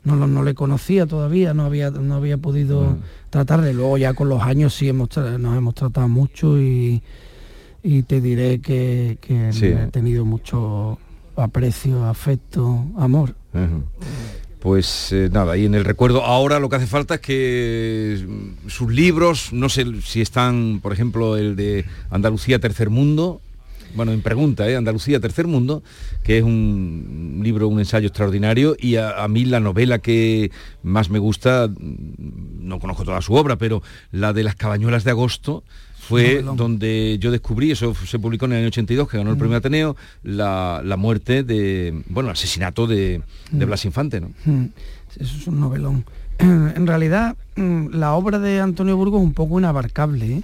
No, no le conocía todavía, no había, no había podido tratarle. Luego ya con los años sí hemos nos hemos tratado mucho y, y te diré que, que Sí. he tenido mucho aprecio, afecto, amor. Pues eh, nada, y en el recuerdo ahora lo que hace falta es que mm, sus libros, no sé si están, por ejemplo, el de Andalucía Tercer Mundo, bueno, en pregunta, ¿eh? Andalucía Tercer Mundo, que es un libro, un ensayo extraordinario, y a, a mí la novela que más me gusta, mm, no conozco toda su obra, pero la de las cabañuelas de agosto, fue donde yo descubrí, eso se publicó en el año 82, que ganó el Mm. premio Ateneo, la, la muerte de, bueno, el asesinato de, de Mm. Blas Infante, ¿no? Mm, Eso es un novelón. En realidad, la obra de Antonio Burgos es un poco inabarcable. ¿eh?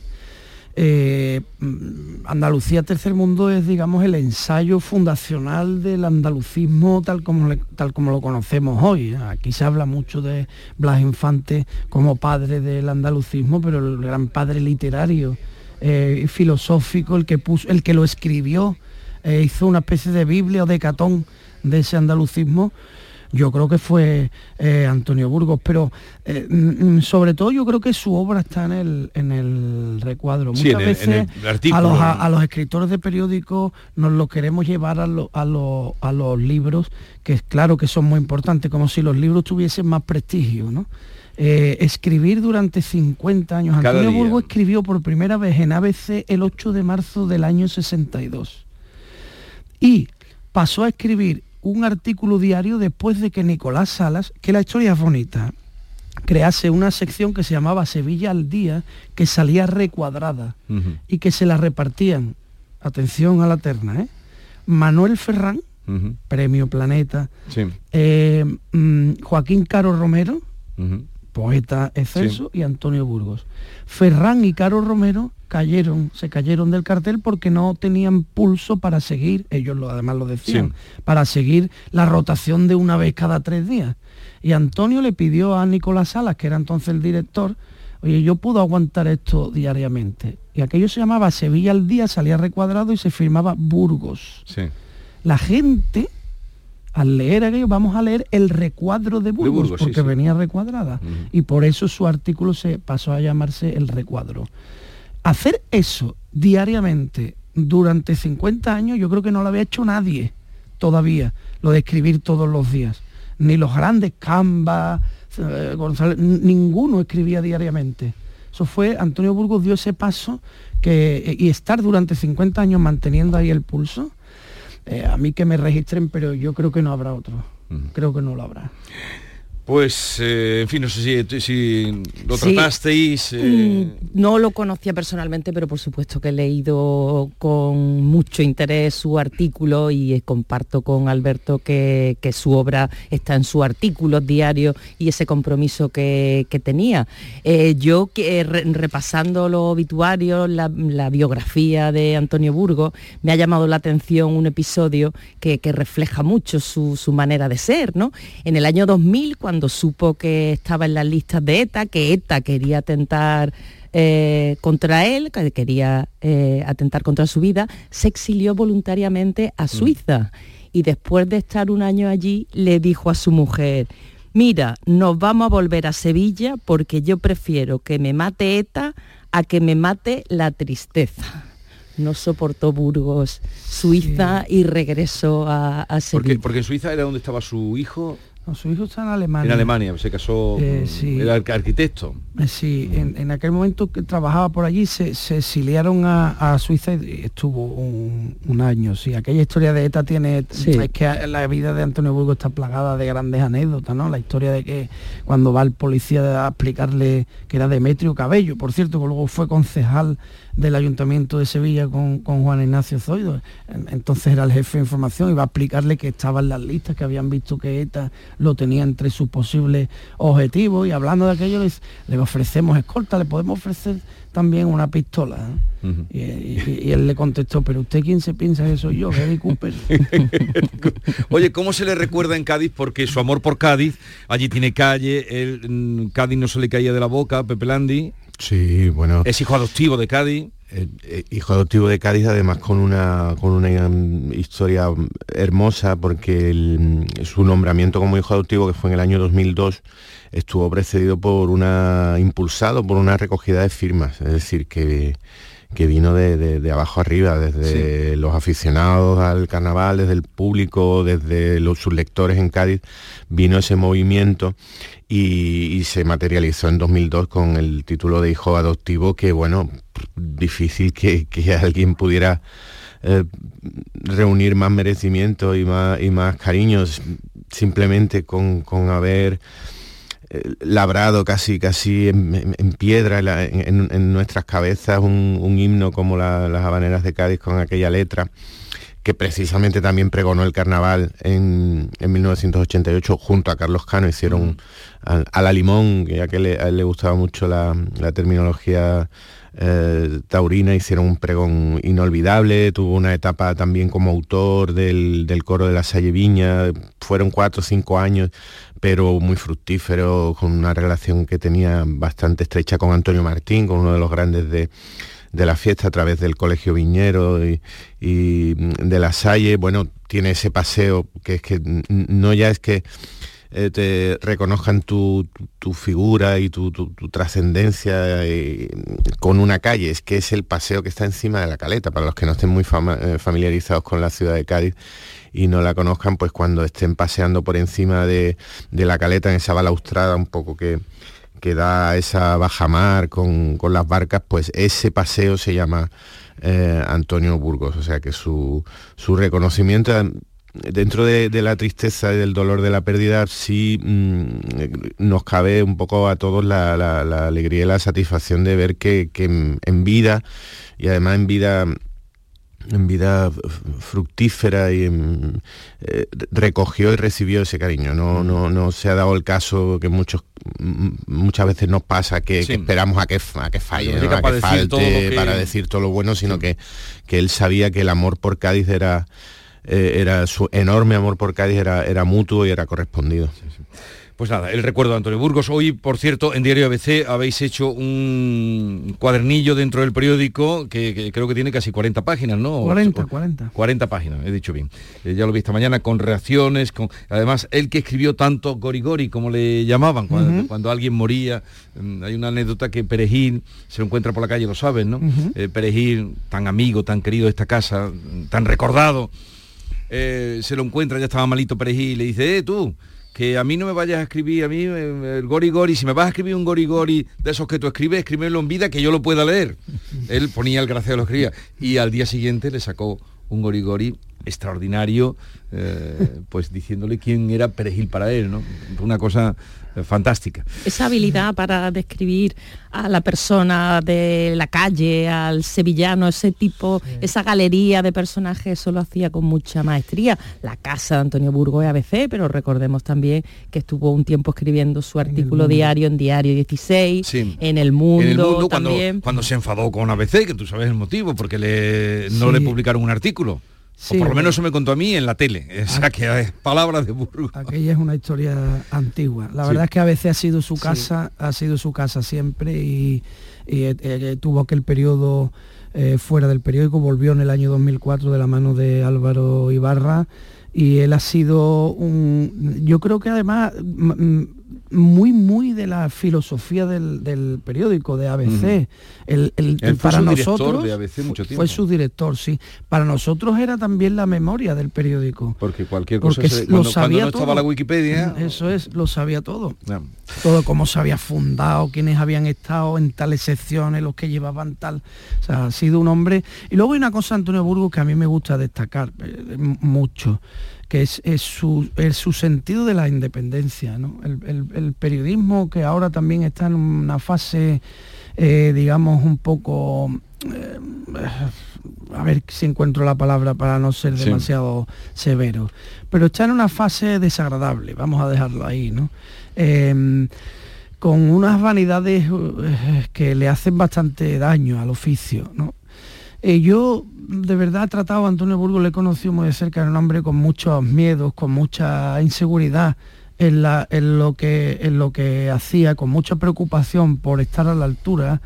Eh, mm, Andalucía Tercer Mundo es, digamos, el ensayo fundacional del andalucismo tal como, tal como lo conocemos hoy. Aquí se habla mucho de Blas Infante como padre del andalucismo, pero el gran padre literario eh, y filosófico, el que, puso, el que lo escribió, eh, hizo una especie de Biblia o de catón de ese andalucismo, yo creo que fue eh, Antonio Burgos, pero eh, mm, mm, sobre todo yo creo que su obra está en el, en el recuadro. Sí, Muchas en el- veces en el artículo. a, los, a, a los escritores de periódicos nos lo queremos llevar a, lo- a, lo- a los libros, que es claro que son muy importantes, como si los libros tuviesen más prestigio, ¿no? Eh, escribir durante 50 años. Cada Antonio. Burgos escribió por primera vez en ABC el 8 de marzo del año 62 y pasó a escribir un artículo diario después de que Nicolás Salas, que la historia es bonita, crease una sección que se llamaba Sevilla al Día, que salía recuadrada y que se la repartían, atención a la terna, ¿eh? Manuel Ferrán. Premio Planeta, Sí. eh, mm, Joaquín Caro Romero. Poeta excelso, y Antonio Burgos. Ferrán y Caro Romero cayeron, se cayeron del cartel porque no tenían pulso para seguir, ellos lo, además lo decían, para seguir la rotación de una vez cada tres días. Y Antonio le pidió a Nicolás Salas, que era entonces el director, oye, yo puedo aguantar esto diariamente. Y aquello se llamaba Sevilla al día, salía recuadrado y se firmaba Burgos. Sí. La gente, al leer aquello, vamos a leer el recuadro de Burgos, porque sí. venía recuadrada. Y por eso su artículo se pasó a llamarse el recuadro. Hacer eso diariamente durante 50 años, yo creo que no lo había hecho nadie todavía, lo de escribir todos los días. Ni los grandes Camba, eh, González, ninguno escribía diariamente. Eso fue, Antonio Burgos dio ese paso que, y estar durante 50 años manteniendo ahí el pulso, eh, a mí que me registren, pero yo creo que no habrá otro. Creo que no lo habrá. Pues, eh, en fin, no sé si, si lo Sí. tratasteis. eh, Mm, No lo conocía personalmente, pero por supuesto que he leído con mucho interés su artículo y eh, comparto con Alberto que, que su obra está en su artículo diario y ese compromiso que, que tenía. Eh, yo re- repasando los obituarios, la, la biografía de Antonio Burgos, me ha llamado la atención un episodio que, que refleja mucho su, su manera de ser. ¿no? En el año 2000, cuando supo que estaba en las listas de ETA, que ETA quería atentar eh, contra él, que quería eh, atentar contra su vida, se exilió voluntariamente a Suiza. Y después de estar un año allí, le dijo a su mujer, mira, nos vamos a volver a Sevilla porque yo prefiero que me mate ETA a que me mate la tristeza. No soportó Burgos, Suiza, y regresó a, a Sevilla. porque, porque en Suiza era donde estaba su hijo, No, su hijo está en Alemania. en Alemania, se casó, Eh, con- sí. era arqu- arquitecto. Eh, Sí, en, en aquel momento que trabajaba por allí se, se exiliaron a, a Suiza y estuvo un, un año. Sí, aquella historia de ETA tiene... Sí. Es que la vida de Antonio Burgos está plagada de grandes anécdotas, ¿no? La historia de que cuando va el policía a explicarle que era Demetrio Cabello, por cierto, que luego fue concejal del Ayuntamiento de Sevilla con, con Juan Ignacio Zoido. En- Entonces era el jefe de información y va a explicarle que estaban las listas, que habían visto que ETA lo tenía entre sus posibles objetivos y hablando de aquello les- le ofrecemos escolta, le podemos ofrecer también una pistola. y, y- y él le contestó, pero usted quién se piensa que soy yo, Gary Cooper. Oye, ¿cómo se le recuerda en Cádiz? Porque su amor por Cádiz, allí tiene calle, él, mm, Cádiz no se le caía de la boca, Pepe Landi. Sí, bueno. Es hijo adoptivo de Cádiz. Eh, hijo adoptivo de Cádiz, además con una, con una historia hermosa, porque el, su nombramiento como hijo adoptivo, que fue en el año 2002, estuvo precedido por una, impulsado por una recogida de firmas, es decir, que, que vino de, de- de abajo arriba, desde los aficionados al carnaval, desde el público, desde los, sus lectores en Cádiz, vino ese movimiento y, se materializó en 2002 con el título de hijo adoptivo, que bueno, difícil que, que alguien pudiera eh, reunir más merecimiento y más, y más cariños simplemente con, con haber eh, labrado casi casi en, piedra en, nuestras cabezas un, himno como la- las habaneras de Cádiz con aquella letra que precisamente también pregonó el carnaval en, en 1988 junto a Carlos Cano, hicieron a, la limón, ya que le, a él le gustaba mucho la, la terminología eh, taurina, hicieron un pregón inolvidable, tuvo una etapa también como autor del, del coro de la Salle Viña, fueron cuatro o cinco años, pero muy fructífero, con una relación que tenía bastante estrecha con Antonio Martín, con uno de los grandes de, de la fiesta a través del Colegio Viñero y, y de la Salle, bueno, tiene ese paseo que es que no ya es que eh, te reconozcan tu, tu, figura y tu, tu, trascendencia eh, con una calle, es que es el paseo que está encima de la caleta, para los que no estén muy eh, familiarizados con la ciudad de Cádiz y no la conozcan, pues cuando estén paseando por encima de, de la caleta en esa balaustrada un poco que, que da esa bajamar con, con las barcas, pues ese paseo se llama Antonio Burgos, o sea que su, su reconocimiento dentro de, la tristeza y del dolor de la pérdida, sí mm, nos cabe un poco a todos la, alegría y la satisfacción de ver que, en, vida, y además en vida en vida fructífera y eh, recogió y recibió ese cariño. No, no, no se ha dado el caso que muchos muchas veces nos pasa que, esperamos a que, a que falle, a que falte para decir todo lo bueno, sino que, que él sabía que el amor por Cádiz era eh, era su enorme amor por Cádiz era, era mutuo y era correspondido. Pues nada, el recuerdo de Antonio Burgos. Hoy, por cierto, en Diario ABC habéis hecho un cuadernillo dentro del periódico que, creo que tiene casi 40 páginas, ¿no? 40, 40. 40 páginas, he dicho bien. Eh, ya lo vi esta mañana con reacciones, con además él que escribió tanto Gorigori, como le llamaban, cuando, alguien moría. Mm, hay una anécdota que Perejil se lo encuentra por la calle, lo saben, ¿no? Eh, Perejil, tan amigo, tan querido de esta casa, tan recordado eh, se lo encuentra, ya estaba malito Perejil, y le dice, eh, tú, que a mí no me vayas a escribir, a mí eh, el gori gori, si me vas a escribir un gori gori de esos que tú escribes, escríbelo en vida que yo lo pueda leer. Él ponía el gracias lo escribía. Y al día siguiente le sacó un gori gori extraordinario, pues diciéndole quién era Perejil para él, ¿no? Una cosa fantástica. Esa habilidad para describir a la persona de la calle, al sevillano, ese tipo, esa galería de personajes, eso lo hacía con mucha maestría. La casa de Antonio Burgos es ABC, pero recordemos también que estuvo un tiempo escribiendo su artículo diario en Diario 16, en El Mundo, también. Cuando, se enfadó con ABC, que tú sabes el motivo, porque le, no le publicaron un artículo o por lo menos eso me contó a mí en la tele. Esa ah. que es palabras de Burgos. Aquella es una historia antigua. La verdad es que a veces ha sido su casa, ha sido su casa siempre y, eh, eh, tuvo aquel periodo eh, fuera del periódico, volvió en el año 2004 de la mano de Álvaro Ibarra y él ha sido un... Yo creo que además muy, muy de la filosofía del, periódico, de ABC. el, para nosotros fue su director, sí. Para nosotros era también la memoria del periódico. Porque cualquier cosa lo sabía no estaba la Wikipedia. Eso es, lo sabía todo. Todo cómo se había fundado, quiénes habían estado en tales secciones, los que llevaban tal. O sea, ha sido un hombre. Y luego hay una cosa, Antonio Burgos, que a mí me gusta destacar eh, mucho que es, su, su, sentido de la independencia. El, periodismo que ahora también está en una fase, eh, digamos, un poco... Eh, a ver si encuentro la palabra para no ser demasiado severo, pero está en una fase desagradable, vamos a dejarlo ahí, ¿no? Em, con unas vanidades eh, que le hacen bastante daño al oficio. ¿no? Yo de verdad he tratado a Antonio Burgos, le he conocido muy de cerca, era un hombre con muchos miedos, con mucha inseguridad en, lo que, en lo que hacía, con mucha preocupación por estar a la altura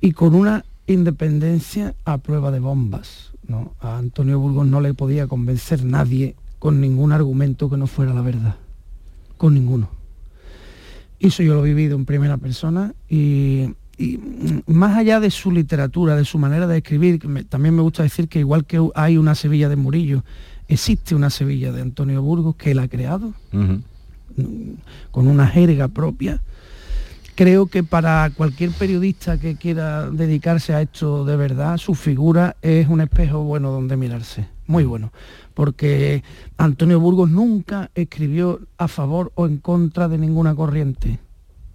y con una independencia a prueba de bombas. ¿no? A Antonio Burgos no le podía convencer nadie con ningún argumento que no fuera la verdad, con ninguno. Eso yo lo he vivido en primera persona y y más allá de su literatura, de su manera de escribir, también me gusta decir que igual que hay una Sevilla de Murillo, existe una Sevilla de Antonio Burgos que él ha creado, con una jerga propia. Creo que para cualquier periodista que quiera dedicarse a esto de verdad, su figura es un espejo bueno donde mirarse, muy bueno, porque Antonio Burgos nunca escribió a favor o en contra de ninguna corriente.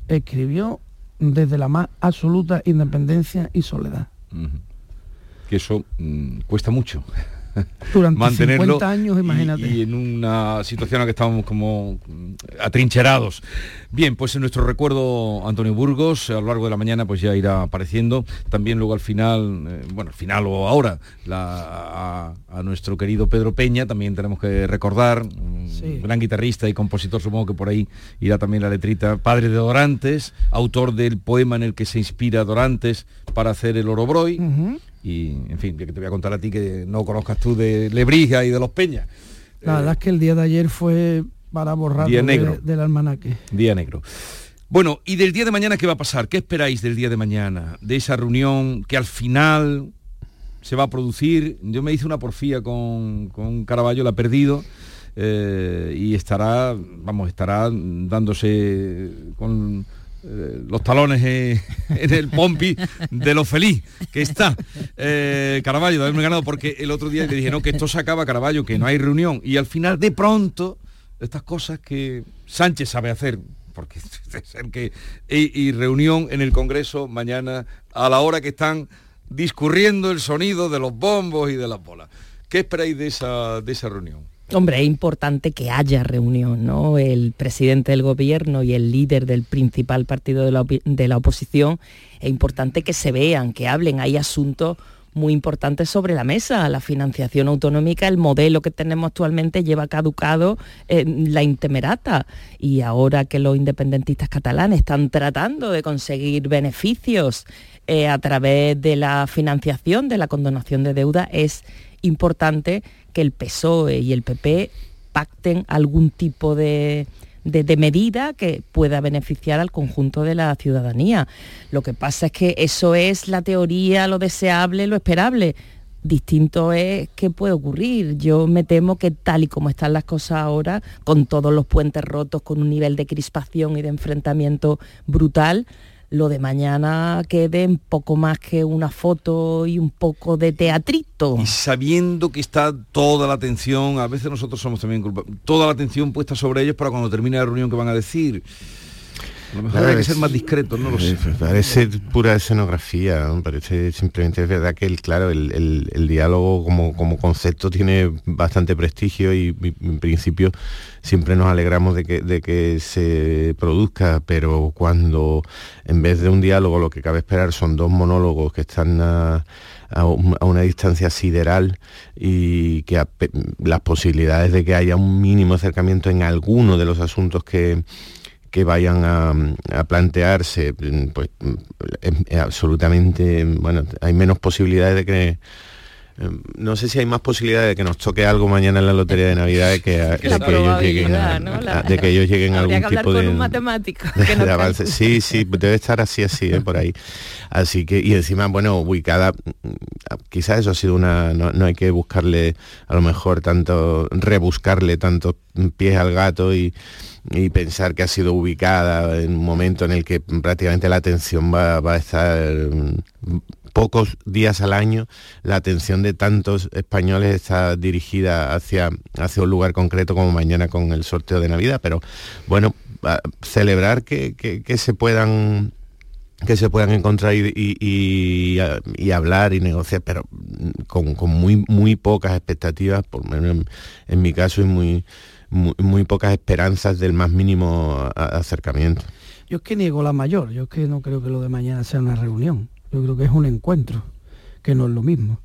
Escribió desde la más absoluta independencia y soledad. Que eso mm, cuesta mucho. Durante mantenerlo 50 años, imagínate. Y, en una situación en la que estábamos como atrincherados. Bien, pues en nuestro recuerdo Antonio Burgos, a lo largo de la mañana pues ya irá apareciendo. También luego al final, eh, bueno, al final o ahora, la- a, a nuestro querido Pedro Peña, también tenemos que recordar, Sí. gran guitarrista y compositor, supongo que por ahí irá también la letrita, padre de Dorantes, autor del poema en el que se inspira Dorantes para hacer el Orobroy. Ujú. Y, en fin, que te voy a contar a ti que no conozcas tú de Lebrija y de los Peñas. La verdad es que el día de ayer fue para borrar Día negro. del almanaque. Día negro. Bueno, ¿y del día de mañana qué va a pasar? ¿Qué esperáis del día de mañana? De esa reunión que al final se va a producir. Yo me hice una porfía con, con Caraballo, la he perdido. eh, y estará, vamos, estará dándose con eh, los talones eh, en el pompi de lo feliz que está eh, Caraballo de haberme ganado porque el otro día le dije no que esto se acaba Caraballo que no hay reunión y al final de pronto estas cosas que Sánchez sabe hacer porque que y, y reunión en el Congreso mañana a la hora que están discurriendo el sonido de los bombos y de las bolas ¿qué esperáis de esa de esa reunión? Hombre, es importante que haya reunión, ¿no? El presidente del gobierno y el líder del principal partido de la, de la oposición, es importante que se vean, que hablen. Hay asuntos muy importantes sobre la mesa. La financiación autonómica, el modelo que tenemos actualmente lleva caducado la intemerata. Y ahora que los independentistas catalanes están tratando de conseguir beneficios eh, a través de la financiación, de la condonación de deuda, es importante que el PSOE y el PP pacten algún tipo de, de- medida que pueda beneficiar al conjunto de la ciudadanía. Lo que pasa es que eso es la teoría, lo deseable, lo esperable. Distinto es qué puede ocurrir. Yo me temo que tal y como están las cosas ahora, con todos los puentes rotos, con un nivel de crispación y de enfrentamiento brutal, lo de mañana quede en poco más que una foto y un poco de teatrito. y sabiendo que está toda la atención, a veces nosotros somos también culpables, toda la atención puesta sobre ellos para cuando termine la reunión que van a decir. A lo mejor hay que ser más discretos, no lo sé. Eh, Parece pura escenografía, ¿no? parece simplemente es verdad que el, claro, el, el- el diálogo como, como concepto tiene bastante prestigio y, y, en principio siempre nos alegramos de que, de que se produzca, pero cuando en vez de un diálogo lo que cabe esperar son dos monólogos que están a, a un- a una distancia sideral y que las posibilidades de que haya un mínimo acercamiento en alguno de los asuntos que, que vayan a, plantearse, pues es- absolutamente, bueno, hay menos posibilidades de que no sé si hay más posibilidades de que nos toque algo mañana en la lotería de Navidad de que, de ellos lleguen a, probabilidad, ¿no? La- a- de que ellos lleguen a Habría algún que tipo de un matemático. de avance. Sí, sí, debe estar así, así, ¿eh? por ahí. Así que, y encima, bueno, ubicada, mm, quizás eso ha sido una, no, no hay que buscarle, a lo mejor tanto, rebuscarle tantos pies al gato y, y pensar que ha sido ubicada en un momento en el que prácticamente la atención va, va a estar mm, pocos días al año, la atención de tantos españoles está dirigida hacia, hacia un lugar concreto como mañana con el sorteo de Navidad, pero bueno, celebrar que, que- se puedan que se puedan encontrar y, y- hablar y negociar, pero mm, con, con muy muy pocas expectativas, por menos en, mi caso, y muy, muy, muy pocas esperanzas del más mínimo acercamiento. Yo es que niego la mayor, yo es que no creo que lo de mañana sea una reunión, yo creo que es un encuentro, que no es lo mismo.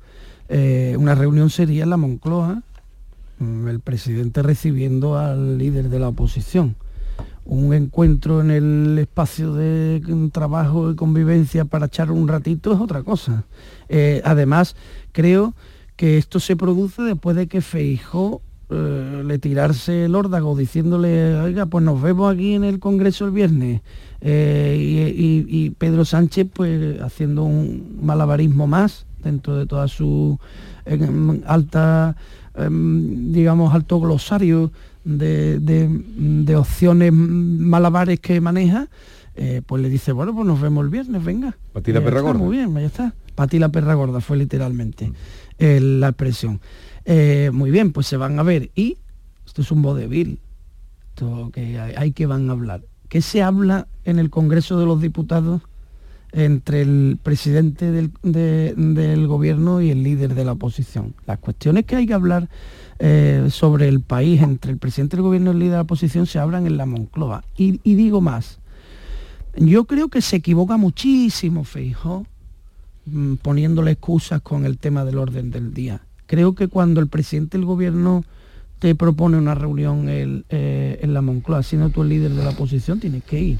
Eh, una reunión sería en la Moncloa, mm, el presidente recibiendo al líder de la oposición. Un encuentro en el espacio de mm, trabajo y convivencia para echar un ratito es otra cosa. Eh, además, creo que esto se produce después de que Feijó eh, le tirarse el órdago diciéndole, oiga, pues nos vemos aquí en el Congreso el viernes. Eh, y, y- y Pedro Sánchez pues haciendo un malabarismo más dentro de toda su alta, em, digamos, alto glosario de, de- de opciones malabares que maneja, eh, pues le dice, bueno, pues nos vemos el viernes, venga. Pa' ti la perra gorda. Muy bien, ya está. Para ti la perra gorda fue literalmente eh, la expresión. Eh, muy bien, pues se van a ver. Y esto es un vodevil. Esto que hay, que van a hablar. ¿Qué se habla en el Congreso de los Diputados entre el presidente del, de- del gobierno y el líder de la oposición. Las cuestiones que hay que hablar eh, sobre el país entre el presidente del gobierno y el líder de la oposición se hablan en la Moncloa. Y, y digo más, yo creo que se equivoca muchísimo Feijó mm, poniéndole excusas con el tema del orden del día. Creo que cuando el presidente del gobierno te propone una reunión eh, en la Moncloa, siendo tú el líder de la oposición, tienes que ir.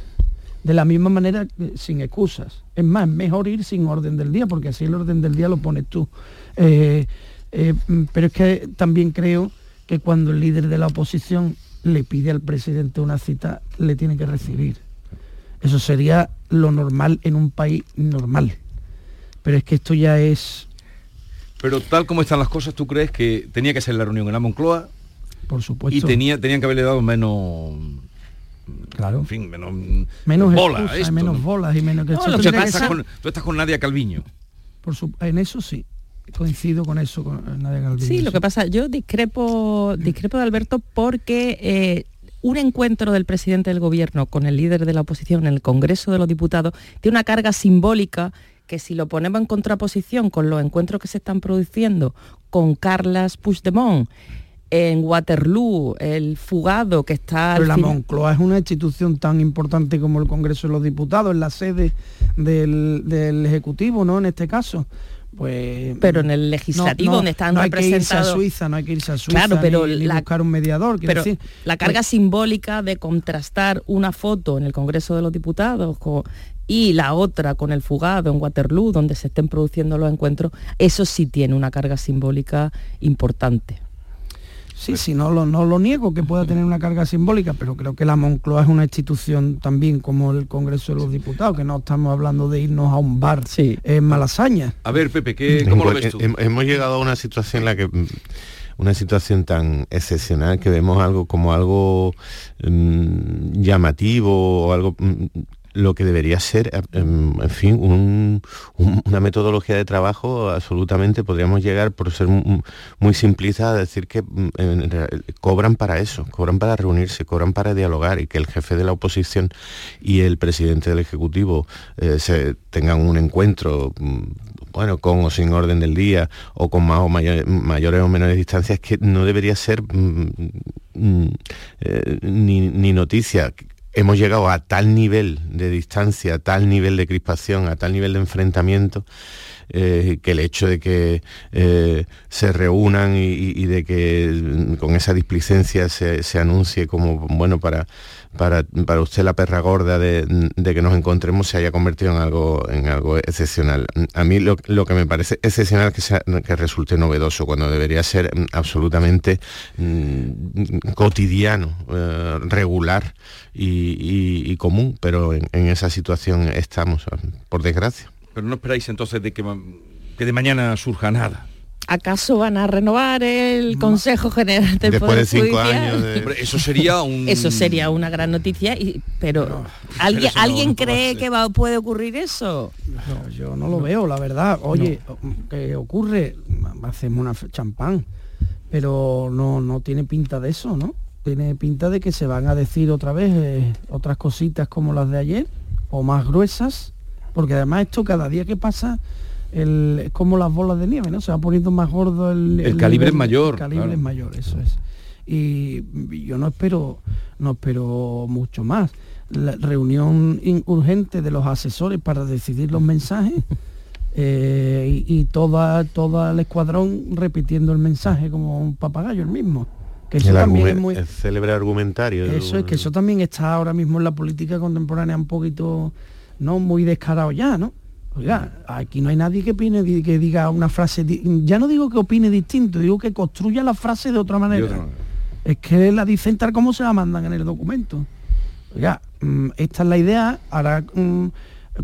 De la misma manera, eh, sin excusas. Es más, mejor ir sin orden del día, porque así el orden del día lo pones tú. Eh, pero es que también creo que cuando el líder de la oposición le pide al presidente una cita, le tiene que recibir. Eso sería lo normal en un país normal. Pero es que esto ya es, Pero tal como están las cosas, ¿tú crees que tenía que ser la reunión en la Moncloa por supuesto. y tenía, tenían que haberle dado menos... Claro. En fin, menos, menos bola a excusas, esto, menos ¿no? bolas y menos que No, con- tú estás con Nadia Calviño. por su- en eso sí. Coincido con eso, con Nadia Calviño. Sí, lo que pasa, yo discrepo, discrepo de Alberto porque eh, un encuentro del presidente del gobierno con el líder de la oposición en el Congreso de los Diputados tiene una carga simbólica que si lo ponemos en contraposición con los encuentros que se están produciendo con Carlas Puigdemont en Waterloo, el fugado que está... Pero la fin- Moncloa es una institución tan importante como el Congreso de los Diputados, es la sede del, del Ejecutivo, ¿no? En este caso. Pues, Pero en el legislativo, donde están no hay que irse a representados- Suiza, no hay que irse a Suiza Claro, pero ni, ni la- buscar un mediador. Pero decir. la carga Pues, simbólica de contrastar una foto en el Congreso de los Diputados co- y la otra con el fugado en Waterloo, donde se estén produciendo los encuentros, eso sí tiene una carga simbólica importante. Sí, sí, no lo, no lo niego que pueda tener una carga simbólica, pero creo que la Moncloa es una institución también como el Congreso de los Diputados, que no estamos hablando de irnos a un bar en Malasaña. A ver, Pepe, ¿qué, ¿cómo lo ves tú? Hem- Hemos llegado a una situación en la que mm, una situación tan excepcional que vemos algo como algo mm, llamativo o algo mm, lo que debería ser, eh, em, en fin, un- un- una metodología de trabajo absolutamente, podríamos llegar, por ser mu- muy simplistas, a decir que mm, cobran para eso, cobran para reunirse, cobran para dialogar y que el jefe de la oposición y el presidente del Ejecutivo eh, se tengan un encuentro mm, bueno, con o sin orden del día, o con más o mayor- mayores o menores distancias, que no debería ser mm, eh, ni, ni noticia. Hemos llegado a tal nivel de distancia, a tal nivel de crispación, a tal nivel de enfrentamiento, eh, que el hecho de que eh, se reúnan y, de que mm, con esa displicencia se, se anuncie como, bueno, para, para, para usted la perra gorda de, de que nos encontremos se haya convertido en algo, en algo excepcional. A mí lo, lo que me parece excepcional es que, sea- que resulte novedoso, cuando debería ser mm, absolutamente mm, cotidiano, eh, regular y, común, pero en esa situación estamos, por desgracia. Pero no esperáis entonces de que, de mañana surja nada. ¿Acaso van a renovar el Consejo General del Después Poder de cinco Judicial? años de- Hombre, eso sería un- Eso sería una gran noticia, y, pero ¿alguien, pero eso no- ¿alguien no va a cree que va, puede ocurrir eso? No, yo no lo veo, la verdad. Oye, ¿qué ocurre? Hacemos una champán, pero no, no tiene pinta de eso, ¿no? Tiene pinta de que se van a decir otra vez eh, otras cositas como las de ayer, o más gruesas, porque además esto cada día que pasa el- es como las bolas de nieve, ¿no? Se va poniendo más gordo el... El calibre es mayor, El calibre claro. es mayor, eso es. Y yo no espero, no espero mucho más. La reunión in- urgente de los asesores para decidir los mensajes eh, y, y toda, todo el escuadrón repitiendo el mensaje como un papagayo el mismo. Que eso el, también argumen- es muy, el célebre argumentario. eso es que eso también está ahora mismo en la política contemporánea un poquito no muy descarado ya, ¿no? Oiga, aquí no hay nadie que opine que diga una frase, ya no digo que opine distinto, digo que construya la frase de otra manera. De otra manera. Es que la dicen tal como se la mandan en el documento. Oiga, mm, esta es la idea, ahora mm,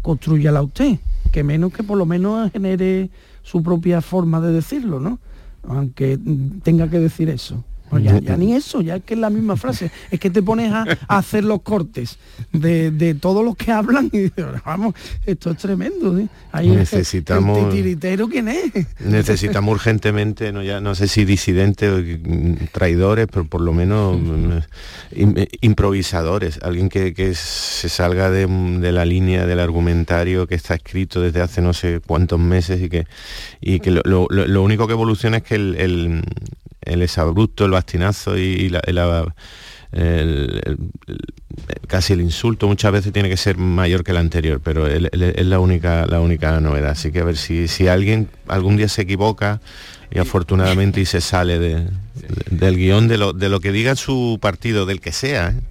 construyala usted, que menos que por lo menos genere su propia forma de decirlo, ¿no? Aunque mm, tenga que decir eso. Ya, ya ni eso, ya es que es la misma frase. Es que te pones a, a hacer los cortes de, de todos los que hablan y dices, vamos, esto es tremendo. ¿sí? Ahí el- Necesitamos- El titiritero, ¿quién es? Necesitamos urgentemente, no, ya, no sé si disidentes o traidores, pero por lo menos mm, eh, improvisadores, alguien que, que se salga de, de la línea del argumentario que está escrito desde hace no sé cuántos meses y que, y que lo, lo- lo- lo único que evoluciona es que el, el, el exabrupto, el bastinazo y, y la- y la- el- el- el- casi el insulto muchas veces tiene que ser mayor que el anterior, pero es la única, la única novedad. Así que a ver si, si alguien algún día se equivoca y afortunadamente y se sale de- de- del guion de lo, de lo que diga su partido, del que sea. ¿eh?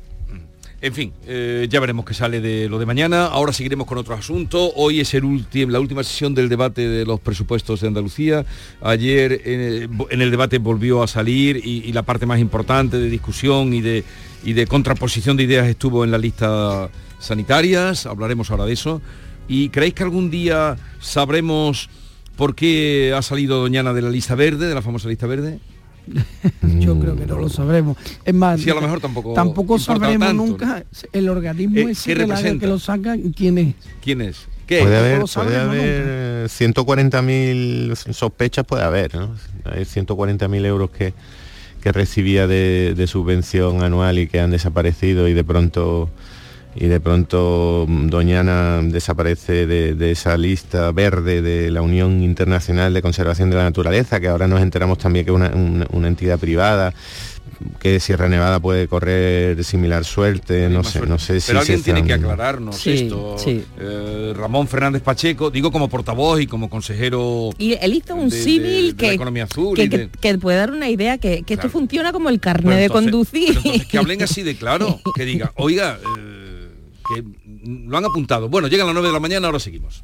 En fin, eh, ya veremos qué sale de lo de mañana. Ahora seguiremos con otro asunto. Hoy es el la última sesión del debate de los presupuestos de Andalucía. Ayer en el debate volvió a salir y, y la parte más importante de discusión y de, y de contraposición de ideas estuvo en la lista sanitarias. Hablaremos ahora de eso. ¿Y creéis que algún día sabremos por qué ha salido Doñana de la lista verde, de la famosa lista verde? Yo creo que no lo sabremos. Es más, Sí, a lo mejor tampoco tampoco sabremos tanto, nunca el organismo Eh, ese ¿qué que, la- representa? que lo saca quién es. ¿Quién es? ¿Qué? Puede haber, puede haber 140.000 sospechas, puede haber, ¿no? Hay 140.000 euros que, que recibía de, de subvención anual y que han desaparecido y de pronto y de pronto mm, Doñana desaparece de, de esa lista verde de la Unión Internacional de Conservación de la Naturaleza, que ahora nos enteramos también que es una, una- una entidad privada que Sierra Nevada puede correr similar suerte, no sé, no sé si Pero alguien tiene que aclararnos Sí, esto. sí. Eh, Ramón Fernández Pacheco, digo como portavoz y como consejero Y él hizo un la que, economía azul que, y de- que- que puede dar una idea que, que esto funciona como el carnet de conducir. entonces que hablen así de claro, que diga, oiga, eh, que lo han apuntado. Bueno, llegan las 9 de la mañana, ahora seguimos.